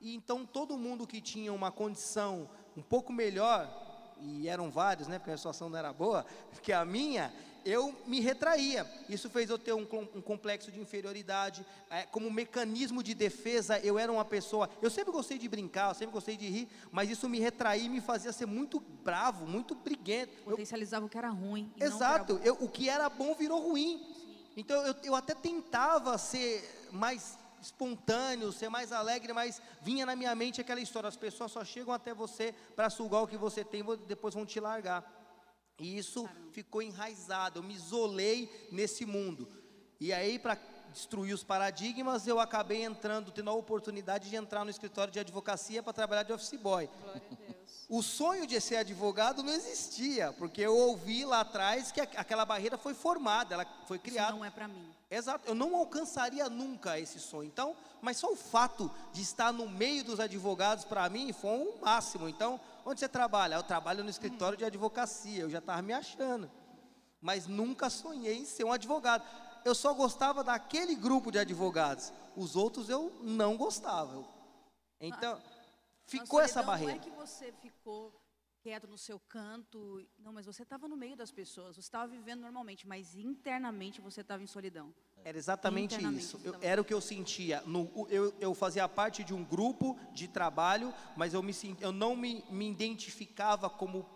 E então todo mundo que tinha uma condição um pouco melhor, e eram vários, né, porque a situação não era boa, que a minha, eu me retraía. Isso fez eu ter um, um complexo de inferioridade. É, como mecanismo de defesa, eu era uma pessoa. Eu sempre gostei de brincar, eu sempre gostei de rir, mas isso me retraía e me fazia ser muito bravo, muito briguento. Eu- Potencializava o que era ruim. era Exato, bom. eu- o que era bom virou ruim. Então eu, eu até tentava ser mais espontâneo, ser mais alegre, mas vinha na minha mente aquela história: as pessoas só chegam até você para sugar o que você tem, depois vão te largar. E isso ficou enraizado, eu me isolei nesse mundo. E aí, para destruir os paradigmas, eu acabei entrando, tendo a oportunidade de entrar no escritório de advocacia para trabalhar de office boy. O sonho de ser advogado não existia, porque eu ouvi lá atrás que aquela barreira foi formada, ela foi Isso criada. não é para mim. Exato, eu não alcançaria nunca esse sonho. Então, mas só o fato de estar no meio dos advogados para mim foi um máximo. Então, onde você trabalha? Eu trabalho no escritório de advocacia, eu já estava me achando. Mas nunca sonhei em ser um advogado. Eu só gostava daquele grupo de advogados. Os outros eu não gostava. Então, ficou Na essa solidão, barreira. Não é que você ficou quieto no seu canto. Não, mas você estava no meio das pessoas. Você estava vivendo normalmente, mas internamente você estava em solidão. Era exatamente isso. Eu- era o que eu sentia. No- eu, eu fazia parte de um grupo de trabalho, mas eu, me, eu não me, me identificava como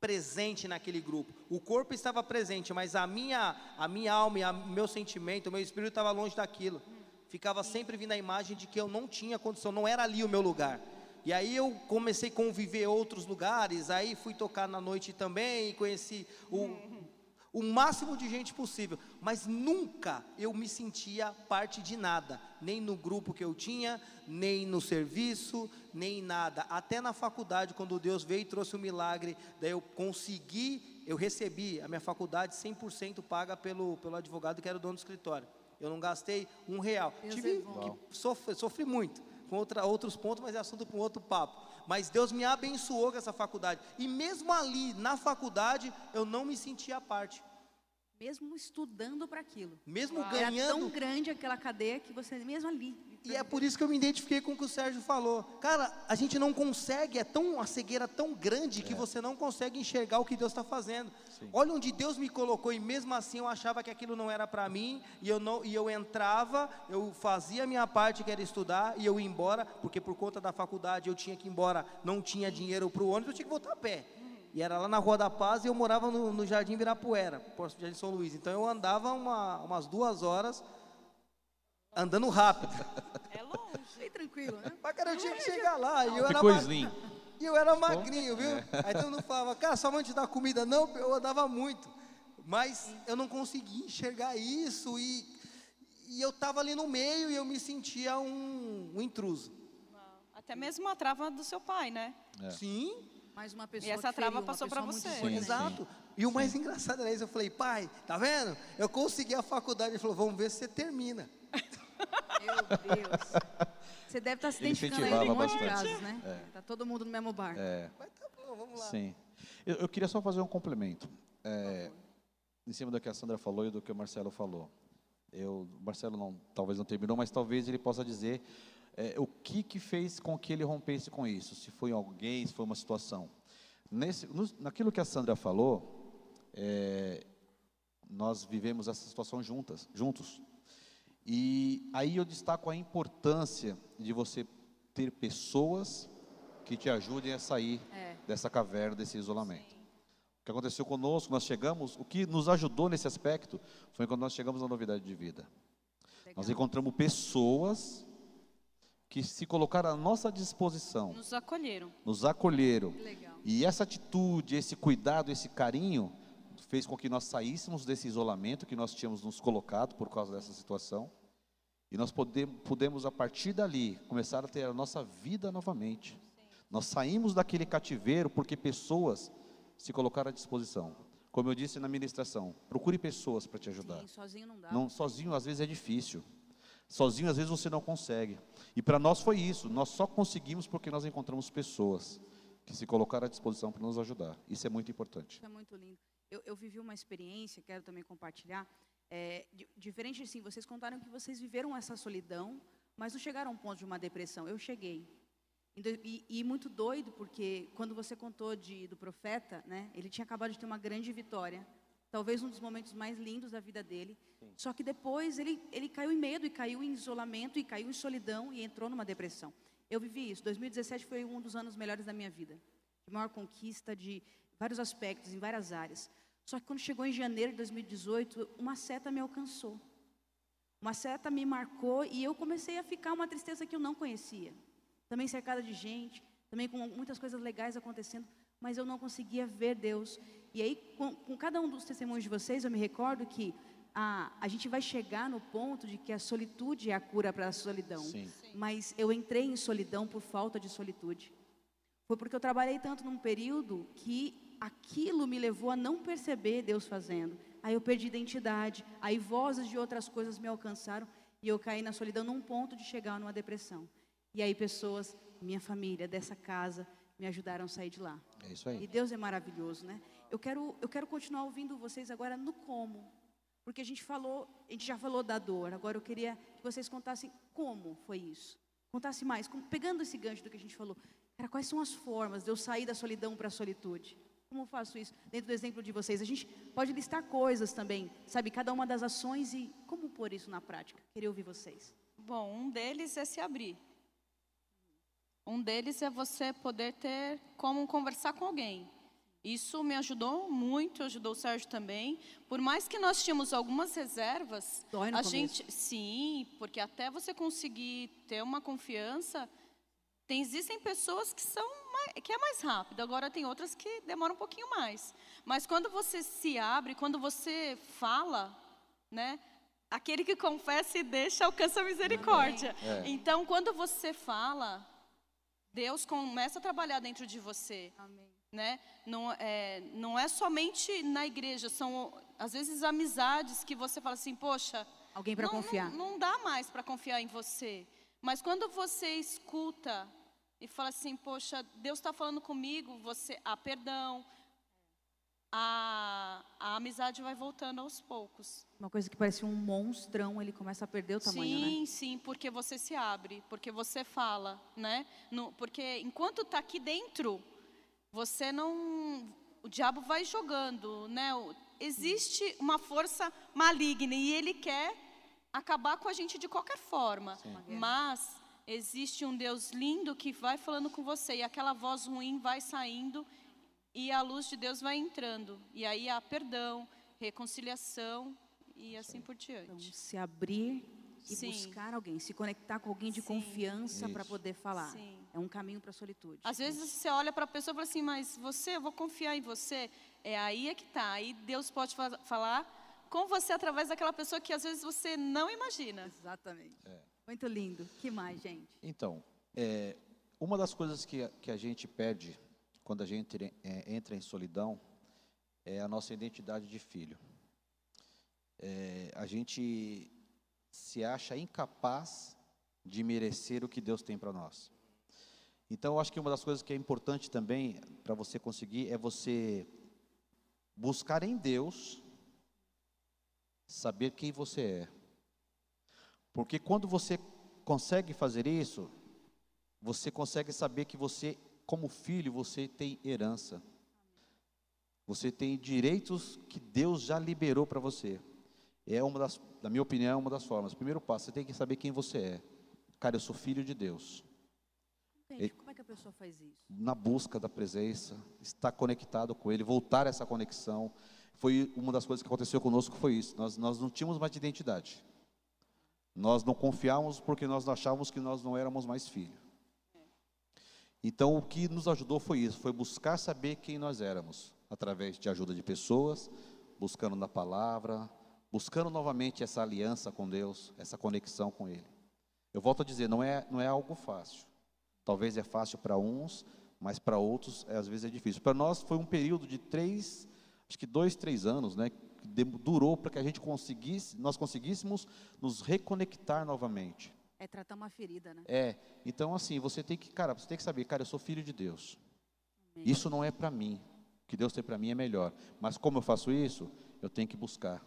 presente naquele grupo. O corpo estava presente, mas a minha, a minha alma e o meu sentimento, o meu espírito estava longe daquilo. Ficava sempre vindo a imagem de que eu não tinha condição, não era ali o meu lugar. E aí eu comecei a conviver em outros lugares, aí fui tocar na noite também, e conheci o, o máximo de gente possível, mas nunca eu me sentia parte de nada, nem no grupo que eu tinha, nem no serviço, nem nada. Até na faculdade, quando Deus veio e trouxe o milagre, daí eu consegui, eu recebi a minha faculdade 100% paga pelo, pelo advogado que era o dono do escritório. Eu não gastei um real. Tive é bom. que sofri, sofri muito com outra, outros pontos, mas é assunto para um outro papo. Mas Deus me abençoou com essa faculdade. E mesmo ali, na faculdade, eu não me sentia à parte. Mesmo estudando para aquilo. Mesmo Era ganhando. tão grande aquela cadeia que você, mesmo ali. E é por isso que eu me identifiquei com o que o Sérgio falou. Cara, a gente não consegue, é tão a cegueira tão grande que você não consegue enxergar o que Deus está fazendo. Olha onde Deus me colocou e mesmo assim eu achava que aquilo não era para mim e eu não e eu entrava, eu fazia a minha parte que era estudar e eu ia embora porque por conta da faculdade eu tinha que ir embora, não tinha dinheiro para o ônibus, eu tinha que voltar a pé. E era lá na Rua da Paz e eu morava no, no Jardim Virapuera, Jardim São Luís. Então eu andava uma- umas duas horas andando rápido. É longe. Bem tranquilo, né? Mas, cara, eu tinha que chegar lá. E eu era, Ficou ma- slim. e eu era magrinho, viu? Aí todo mundo falava, cara, sua mãe te dá comida? Não, eu andava muito. Mas eu não conseguia enxergar isso. E, e eu estava ali no meio e eu me sentia um, um intruso. Até mesmo a trava do seu pai, né? É. Sim, Mais uma pessoa E essa que feriu, trava uma passou pra muito você. importante. exato. E o mais engraçado era isso. Eu falei, pai, tá vendo? Eu consegui a faculdade. Ele falou, vamos ver se você termina. Meu Deus. Você deve estar se Ele identificando aí com um monte de casos, né? Tá todo mundo no mesmo barco. É, Mas tá bom, vamos lá. sim. Eu, eu queria só fazer um complemento. É, em cima do que a Sandra falou e do que o Marcelo falou. Eu, o Marcelo não, talvez não terminou, mas talvez ele possa dizer é, o que, que fez com que ele rompesse com isso. Se foi alguém, se foi uma situação. Nesse, no- naquilo que a Sandra falou, é, nós vivemos essa situação juntas, juntos. E aí eu destaco a importância de você ter pessoas que te ajudem a sair É. dessa caverna, desse isolamento. O que aconteceu conosco, nós chegamos, o que nos ajudou nesse aspecto foi quando nós chegamos na novidade de vida. Nós encontramos pessoas que se colocaram à nossa disposição, Nos acolheram. nos acolheram. Legal. E essa atitude, esse cuidado, esse carinho, fez com que nós saíssemos desse isolamento que nós tínhamos nos colocado por causa dessa situação. E nós pudemos, a partir dali, começar a ter a nossa vida novamente. Nós saímos daquele cativeiro porque pessoas se colocaram à disposição. Como eu disse na ministração, procure pessoas para te ajudar. Sim, sozinho não dá. Não, sozinho às vezes é difícil. Sozinho às vezes você não consegue. E para nós foi isso. Nós só conseguimos porque nós encontramos pessoas que se colocaram à disposição para nos ajudar. Isso é muito importante. Isso é muito lindo. Eu, eu vivi uma experiência, quero também compartilhar. É, di- diferente assim, vocês contaram que vocês viveram essa solidão, mas não chegaram a um ponto de uma depressão. Eu cheguei. E, e muito doido, porque quando você contou de, do profeta, né, ele tinha acabado de ter uma grande vitória, talvez um dos momentos mais lindos da vida dele. Só que depois ele, ele caiu em medo, e caiu em isolamento, e caiu em solidão, e entrou numa depressão. Eu vivi isso. 2017 foi um dos anos melhores da minha vida. De maior conquista, de vários aspectos, em várias áreas. Só que quando chegou em janeiro de 2018, uma seta me alcançou. Uma seta me marcou e eu comecei a ficar uma tristeza que eu não conhecia. Também cercada de gente, também com muitas coisas legais acontecendo, mas eu não conseguia ver Deus. E aí, com, com cada um dos testemunhos de vocês, eu me recordo que a, a gente vai chegar no ponto de que a solitude é a cura para a solidão. Sim. Mas eu entrei em solidão por falta de solitude. Foi porque eu trabalhei tanto num período que aquilo me levou a não perceber Deus fazendo. Aí eu perdi identidade, aí vozes de outras coisas me alcançaram e eu caí na solidão num ponto de chegar numa depressão. E aí pessoas, minha família, dessa casa, me ajudaram a sair de lá. É isso E aí. Deus é maravilhoso, né? Eu quero, eu quero continuar ouvindo vocês agora no como. Porque a gente falou, a gente já falou da dor. Agora eu queria que vocês contassem como foi isso. Contasse mais, como- pegando esse gancho do que a gente falou. Cara, quais são as formas de eu sair da solidão para a solitude? Como eu faço isso dentro do exemplo de vocês? A gente pode listar coisas também, sabe? Cada uma das ações e como pôr isso na prática. Queria ouvir vocês. Bom, um deles é se abrir. Um deles é você poder ter como conversar com alguém. Isso me ajudou muito, ajudou o Sérgio também. Por mais que nós tínhamos algumas reservas, Dói no a começo. gente, sim, porque até você conseguir ter uma confiança, tem existem pessoas que são mai- que é mais rápido. Agora tem outras que demoram um pouquinho mais. Mas quando você se abre, quando você fala, né? Aquele que confessa e deixa alcança a misericórdia. É. Então, quando você fala, Deus começa a trabalhar dentro de você Amém. né? Não é, não é somente na igreja, são às vezes amizades que você fala assim, poxa, Alguém para não, confiar. Não, não dá mais para confiar em você. Mas quando você escuta e fala assim, poxa, Deus está falando comigo, você, ah, perdão, a, a amizade vai voltando aos poucos. Uma coisa que parecia um monstrão, ele começa a perder o tamanho, né? sim, sim, porque você se abre, porque você fala, né? No- porque enquanto está aqui dentro, você não, o diabo vai jogando, né? O- Existe uma força maligna e ele quer acabar com a gente de qualquer forma. Mas existe um Deus lindo que vai falando com você e aquela voz ruim vai saindo e a luz de Deus vai entrando. E aí há perdão, reconciliação e assim por Então, diante. se abrir e Sim. buscar alguém, se conectar com alguém de Sim. confiança para poder falar. Sim. É um caminho para a solitude. Às vezes você olha para a pessoa e fala assim, mas você, eu vou confiar em você. É aí é que tá. Aí Deus pode fa- falar com você através daquela pessoa que às vezes você não imagina. Exatamente. Muito lindo. Que mais, gente? Então, é, uma das coisas que, a- que a gente perde quando a gente é, entra em solidão é a nossa identidade de filho. É, a gente se acha incapaz de merecer o que Deus tem para nós. Então, eu acho que uma das coisas que é importante também para você conseguir é você buscar em Deus saber quem você é. Porque quando você consegue fazer isso, você consegue saber que você, como filho, você tem herança. Você tem direitos que Deus já liberou para você. É uma das, na minha opinião, é uma das formas. Primeiro passo, você tem que saber quem você é. Cara, eu sou filho de Deus. Gente, como é que a pessoa faz isso? Na busca da presença, estar conectado com Ele, voltar a essa conexão. Foi uma das coisas que aconteceu conosco, foi isso. Nós, nós não tínhamos mais de identidade. Nós não confiávamos porque nós achávamos que nós não éramos mais filhos. Então, o que nos ajudou foi isso, foi buscar saber quem nós éramos, através de ajuda de pessoas, buscando na palavra, buscando novamente essa aliança com Deus, essa conexão com Ele. Eu volto a dizer, não é, não é algo fácil. Talvez é fácil para uns, mas para outros às vezes é difícil. Para nós foi um período de três, acho que dois, três anos, né? Durou para que a gente conseguisse, nós conseguíssemos nos reconectar novamente. É tratar uma ferida, né? É. Então assim, você tem que, cara, você tem que saber, cara, eu sou filho de Deus. Amém. Isso não é para mim. O que Deus tem para mim é melhor. Mas como eu faço isso? Eu tenho que buscar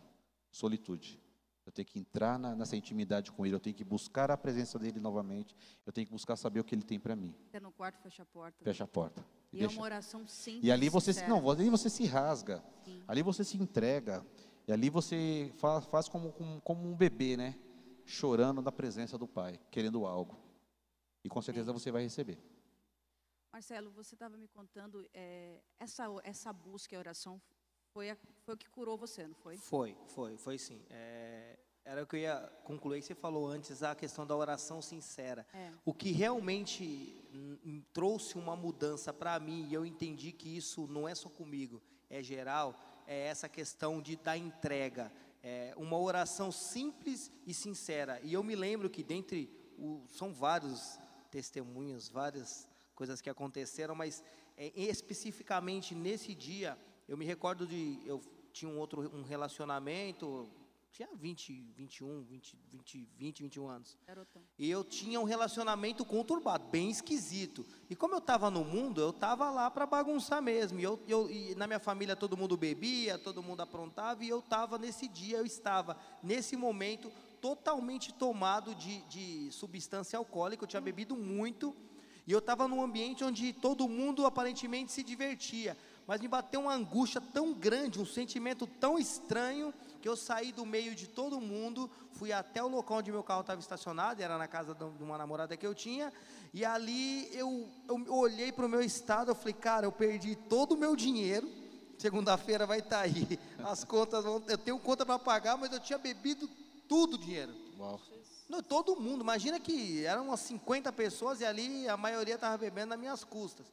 solitude. Eu tenho que entrar na, nessa intimidade com Ele, eu tenho que buscar a presença dEle novamente, eu tenho que buscar saber o que Ele tem para mim. Até no quarto, fecha a porta. Fecha a porta. E, e é uma oração simples. E ali você, se, não, ali você se rasga, Sim. ali você se entrega, e ali você faz, faz como, como, como, um bebê, né? Chorando na presença do Pai, querendo algo. E com certeza você vai receber. Marcelo, você estava me contando, é, essa, essa busca e oração foi, a, foi o que curou você, não foi? Foi, foi, foi sim. É, era o que eu ia concluir, você falou antes, a questão da oração sincera. É. O que realmente trouxe uma mudança para mim, e eu entendi que isso não é só comigo, é geral, é essa questão de da entrega. É uma oração simples e sincera. E eu me lembro que dentre o, são vários testemunhos, várias coisas que aconteceram, mas é, especificamente nesse dia eu me recordo de. Eu tinha um outro um relacionamento, tinha 20, 21, 20, 20, 20 21 anos. Garotão. E eu tinha um relacionamento conturbado, bem esquisito. E como eu estava no mundo, eu estava lá para bagunçar mesmo. E, eu, eu, e na minha família todo mundo bebia, todo mundo aprontava, e eu estava nesse dia, eu estava nesse momento totalmente tomado de, de substância alcoólica, eu tinha bebido muito, e eu estava num ambiente onde todo mundo aparentemente se divertia mas me bateu uma angústia tão grande, um sentimento tão estranho, que eu saí do meio de todo mundo, fui até o local onde meu carro estava estacionado, era na casa de uma namorada que eu tinha, e ali eu, eu olhei para o meu estado, eu falei, cara, eu perdi todo o meu dinheiro, segunda-feira vai estar tá aí, as contas, vão, eu tenho conta para pagar, mas eu tinha bebido tudo o dinheiro. Uau. Não, todo mundo, imagina que eram umas 50 pessoas e ali a maioria estava bebendo nas minhas custas.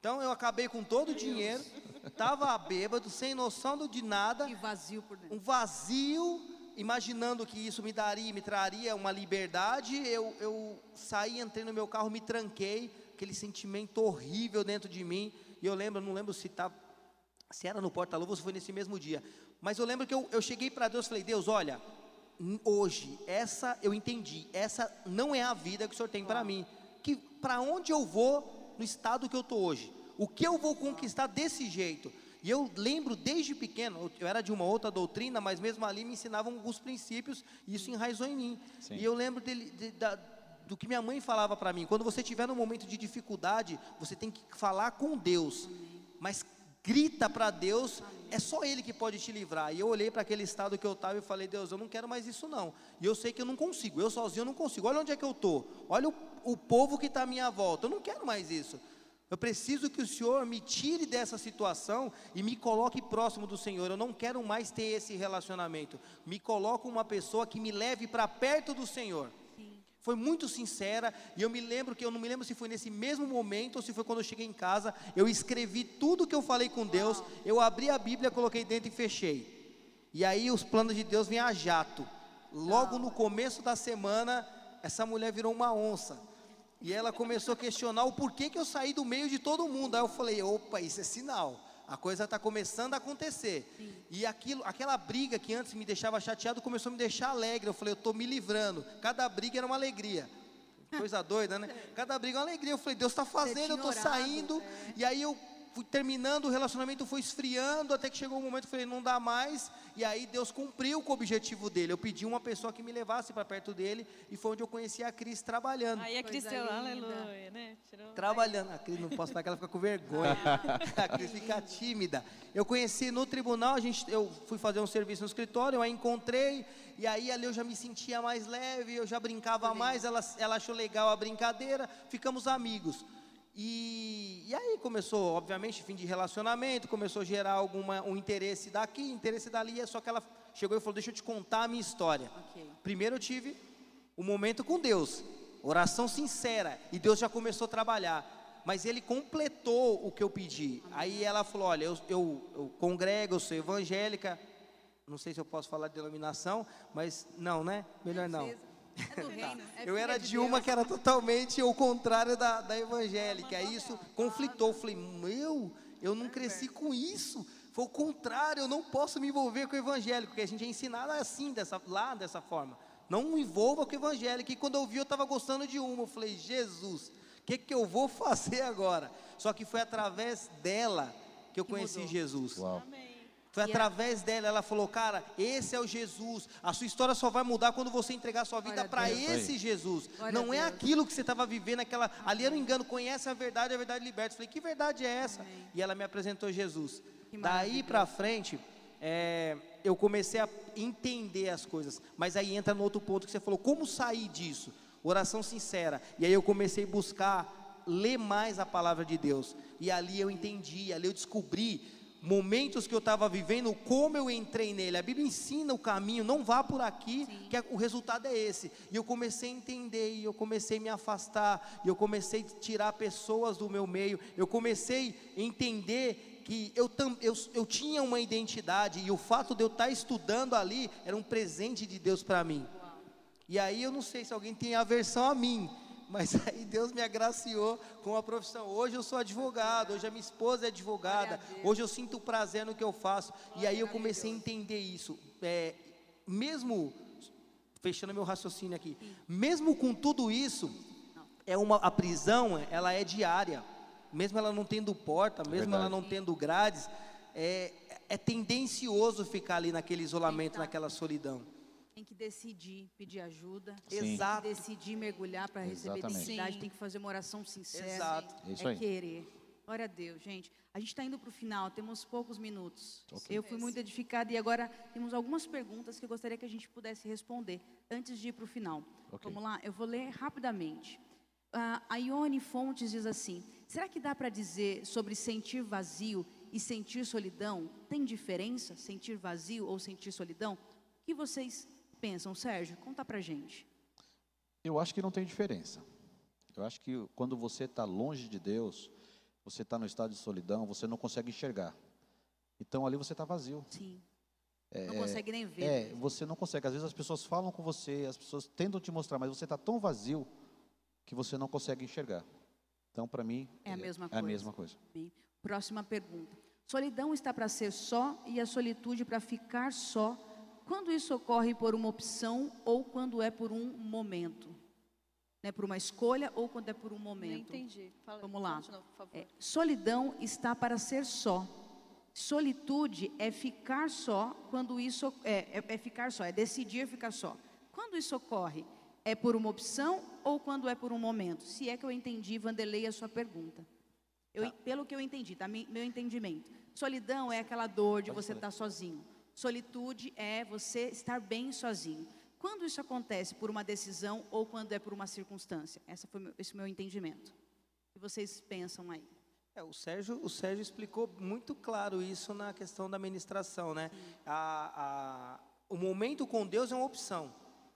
Então eu acabei com todo o dinheiro, estava bêbado, sem noção de nada. E vazio por dentro. Um vazio, imaginando que isso me daria, me traria uma liberdade. Eu, eu saí, entrei no meu carro, me tranquei, aquele sentimento horrível dentro de mim. E eu lembro, não lembro se tá, se era no porta-luvas ou foi nesse mesmo dia. Mas eu lembro que eu, eu cheguei para Deus e falei, Deus, olha, hoje, essa eu entendi, essa não é a vida que o Senhor tem para mim. Que para onde eu vou, no estado que eu estou hoje. O que eu vou conquistar desse jeito? E eu lembro desde pequeno, eu era de uma outra doutrina, mas mesmo ali me ensinavam alguns princípios, e isso enraizou em mim. Sim. E eu lembro dele, de, da, do que minha mãe falava para mim: quando você estiver num momento de dificuldade, você tem que falar com Deus, mas grita para Deus, é só Ele que pode te livrar. E eu olhei para aquele estado que eu estava e falei: Deus, eu não quero mais isso não. E eu sei que eu não consigo, eu sozinho não consigo. Olha onde é que eu estou, olha o o povo que está à minha volta. Eu não quero mais isso. Eu preciso que o Senhor me tire dessa situação e me coloque próximo do Senhor. Eu não quero mais ter esse relacionamento. Me coloque uma pessoa que me leve para perto do Senhor. Foi muito sincera e eu me lembro que eu não me lembro se foi nesse mesmo momento ou se foi quando eu cheguei em casa. Eu escrevi tudo que eu falei com Deus. Eu abri a Bíblia, coloquei dentro e fechei. E aí os planos de Deus vêm a jato. Logo no começo da semana, essa mulher virou uma onça. E ela começou a questionar o porquê que eu saí do meio de todo mundo. Aí eu falei, opa, isso é sinal. A coisa está começando a acontecer. Sim. E aquilo, aquela briga que antes me deixava chateado começou a me deixar alegre. Eu falei, eu estou me livrando. Cada briga era uma alegria. Coisa doida, né? Cada briga é uma alegria. Eu falei, Deus está fazendo, eu estou saindo. É. E aí eu fui terminando, o relacionamento foi esfriando, até que chegou um momento que eu falei, não dá mais, e aí Deus cumpriu com o objetivo dele. Eu pedi uma pessoa que me levasse para perto dele, e foi onde eu conheci a Cris trabalhando. Aí a Cris deu, aleluia, né? Tirou... Trabalhando, a Cris não posso falar que ela fica com vergonha, a Cris fica tímida. Eu conheci no tribunal, a gente, eu fui fazer um serviço no escritório, eu a encontrei, e aí ali eu já me sentia mais leve, eu já brincava mais, ela, ela achou legal a brincadeira, ficamos amigos. E, e, aí começou, obviamente, fim de relacionamento, começou a gerar alguma, um interesse daqui, interesse dali, só que ela chegou e falou, deixa eu te contar a minha história. Okay. Primeiro eu tive o momento com Deus, oração sincera, e Deus já começou a trabalhar. Mas ele completou o que eu pedi. Aí ela falou: Olha, eu, eu, eu congrego, eu sou evangélica. Não sei se eu posso falar de denominação, mas não, né? Melhor não. É do reino. é Eu era de de uma Deus. que era totalmente o contrário da, da evangélica. Aí isso conflitou. Eu falei, meu, eu não cresci com isso. Foi o contrário, eu não posso me envolver com o evangélico, porque a gente é ensinado assim, dessa, lá dessa forma. Não me envolva com o evangélico. E quando eu vi, eu estava gostando de uma. Eu falei, Jesus, o que, que eu vou fazer agora? Só que foi através dela que eu Que conheci mudou. Jesus. Uau. Foi através dela, ela falou, cara, esse é o Jesus. A sua história só vai mudar quando você entregar a sua vida para esse Jesus. Glória Não é aquilo que você estava vivendo, aquela. Ali era um engano, conhece a verdade, a verdade liberta. Eu falei, que verdade é essa? Amém. E ela me apresentou Jesus. Que Daí para frente, é, eu comecei a entender as coisas. Mas aí entra no outro ponto que você falou, como sair disso? Oração sincera. E aí eu comecei a buscar ler mais a palavra de Deus. E ali eu entendi, ali eu descobri momentos que eu estava vivendo, como eu entrei nele. A Bíblia ensina o caminho, não vá por aqui, que a- o resultado é esse. E eu comecei a entender, e eu comecei a me afastar, e eu comecei a tirar pessoas do meu meio, eu comecei a entender que eu, eu, eu tinha uma identidade, e o fato de eu estar estudando ali era um presente de Deus para mim. E aí eu não sei se alguém tem aversão a mim, mas aí Deus me agraciou com a profissão. Hoje eu sou advogado, hoje a minha esposa é advogada, hoje eu sinto prazer no que eu faço. E aí eu comecei a entender isso. É, mesmo, fechando meu raciocínio aqui, mesmo com tudo isso, é uma, a prisão ela é diária. Mesmo ela não tendo porta, mesmo ela verdade. não tendo grades, é, é tendencioso ficar ali naquele isolamento, naquela solidão. Tem que decidir, pedir ajuda. Sim. Exato. Tem que decidir mergulhar para receber Exatamente. Sim. Tem que fazer uma oração sincera. Exato. É isso é aí. querer. Glória a Deus, gente. A gente está indo para o final, temos poucos minutos. Ok. Eu fui muito edificada e agora temos algumas perguntas que eu gostaria que a gente pudesse responder antes de ir para o final. Ok. Vamos lá, eu vou ler rapidamente. Ah, a Ione Fontes diz assim: será que dá para dizer sobre sentir vazio e sentir solidão? Tem diferença sentir vazio ou sentir solidão? O que vocês pensam, Sérgio? Conta pra gente. Eu acho que não tem diferença. Eu acho que quando você está longe de Deus, você está no estado de solidão, você não consegue enxergar. Então ali você está vazio. Sim. não consegue nem ver. É, você não consegue. Às vezes as pessoas falam com você, as pessoas tentam te mostrar, mas você está tão vazio que você não consegue enxergar. Então, para mim, É a mesma É a coisa. mesma coisa. Bem, Próxima pergunta. Solidão está para ser só e a solitude para ficar só. Quando isso ocorre por uma opção ou quando é por um momento? Né, por uma escolha ou quando é por um Não momento? entendi. Fala, Vamos lá. fala de novo, por favor. É, solidão está para ser só. Solitude é ficar só quando isso é, é, é ficar só, é decidir ficar só. Quando isso ocorre, é por uma opção ou quando é por um momento? Se é que eu entendi, Vanderlei, a sua pergunta. Eu, Pelo que eu entendi, tá? Meu entendimento. Solidão é aquela dor de você estar sozinho. Solitude é você estar bem sozinho. Quando isso acontece por uma decisão ou quando é por uma circunstância? Essa foi meu, esse é o meu entendimento. O que vocês pensam aí? É, o, Sérgio, o Sérgio explicou muito claro isso na questão da ministração, né? A, a- o momento com Deus é uma opção.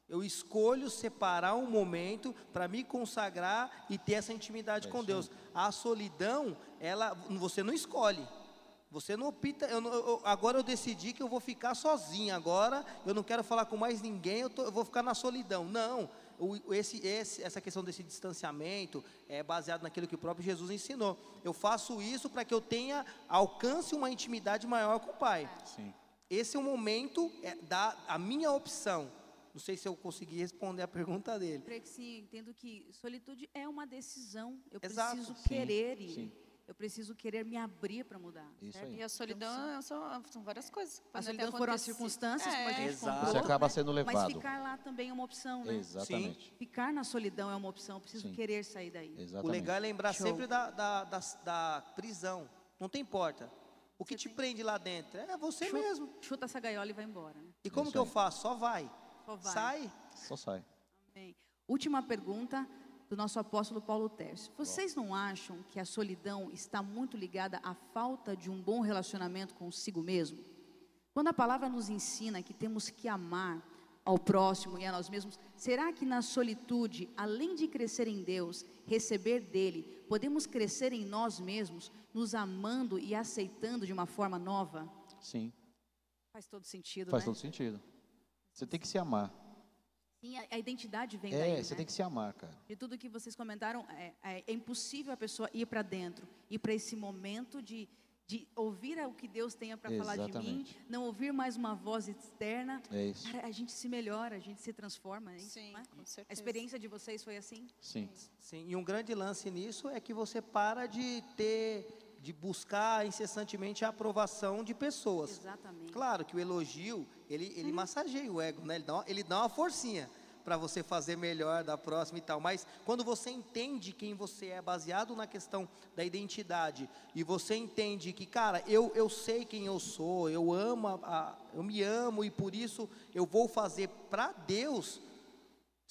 Eu escolho separar um momento para me consagrar e ter essa intimidade com Deus. A solidão, ela, você não escolhe. Você não opta. eu não- eu- agora eu decidi que eu vou ficar sozinho. Agora eu não quero falar com mais ninguém. Eu, tô- eu vou ficar na solidão. Não. O- esse, esse- essa questão desse distanciamento é baseado naquilo que o próprio Jesus ensinou. Eu faço isso para que eu tenha alcance uma intimidade maior com o Pai. Sim. Esse é o momento é, da a minha opção. Não sei se eu consegui responder a pergunta dele. creio que sim, entendo que solitude é uma decisão. Eu Exato. preciso Sim, querer ir. sim. Eu preciso querer me abrir para mudar. Isso certo? aí. E a solidão são, são várias coisas. que A solidão foram as circunstâncias, como a gente Exato. comprou, Você acaba sendo Mas levado. ficar lá também é uma opção, né? Exatamente. Ficar na solidão é uma opção. Eu preciso Sim. querer sair daí. Exatamente. O legal é lembrar Show. sempre da, da, da, da prisão. Não tem porta. O que te prende lá dentro é você Chuta- mesmo. Chuta essa gaiola e vai embora. Né? E como Isso que eu aí. faço? Só vai. Só vai. Sai. Só sai. Amém. Última pergunta do nosso apóstolo Paulo Tércio. Vocês não acham que a solidão está muito ligada à falta de um bom relacionamento consigo mesmo? Quando a palavra nos ensina que temos que amar, ao próximo e a nós mesmos, será que na solitude, além de crescer em Deus, receber dele, podemos crescer em nós mesmos, nos amando e aceitando de uma forma nova? Sim, Faz todo sentido, faz né? todo sentido. Você tem que se amar. Sim, a, a identidade vem É, daí, você né? tem que se amar, cara. De tudo que vocês comentaram, é, é- é impossível a pessoa ir para dentro, ir para esse momento de, de ouvir o que Deus tenha para falar de mim, não ouvir mais uma voz externa. É isso. Cara, a gente se melhora, a gente se transforma. É isso, Sim, não é? com certeza. A experiência de vocês foi assim? Sim. Sim, e um grande lance nisso é que você para de ter, de buscar incessantemente a aprovação de pessoas. Exatamente. Claro que o elogio, ele, ele massageia o ego, né? Ele dá uma, ele dá uma forcinha para você fazer melhor da próxima e tal. Mas quando você entende quem você é, baseado na questão da identidade, e você entende que, cara, eu, eu sei quem eu sou, eu amo, a, a- eu me amo e por isso eu vou fazer para Deus.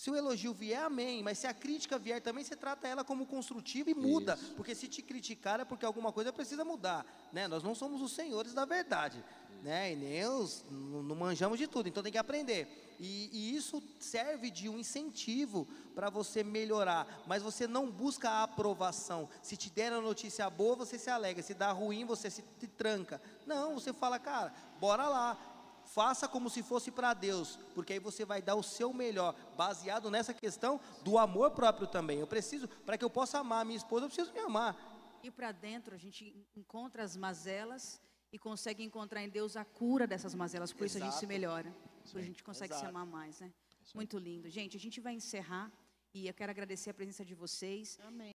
Se o elogio vier, amém. Mas se a crítica vier também, você trata ela como construtiva e muda. Isso. Porque se te criticar é porque alguma coisa precisa mudar. Né? Nós não somos os senhores da verdade. Né? E nem os, não manjamos de tudo. Então tem que aprender. E, e isso serve de um incentivo para você melhorar. Mas você não busca a aprovação. Se te der a notícia boa, você se alegra. Se dá ruim, você se tranca. Não, você fala, cara, bora lá. Faça como se fosse para Deus, porque aí você vai dar o seu melhor, baseado nessa questão do amor próprio também. Eu preciso, para que eu possa amar a minha esposa, eu preciso me amar. Ir para dentro, a gente encontra as mazelas e consegue encontrar em Deus a cura dessas mazelas. Por isso a gente se Exato. melhora. Por a gente consegue se Exato. amar mais, né? Muito lindo. Gente, a gente vai encerrar e eu quero agradecer a presença de vocês. Amém.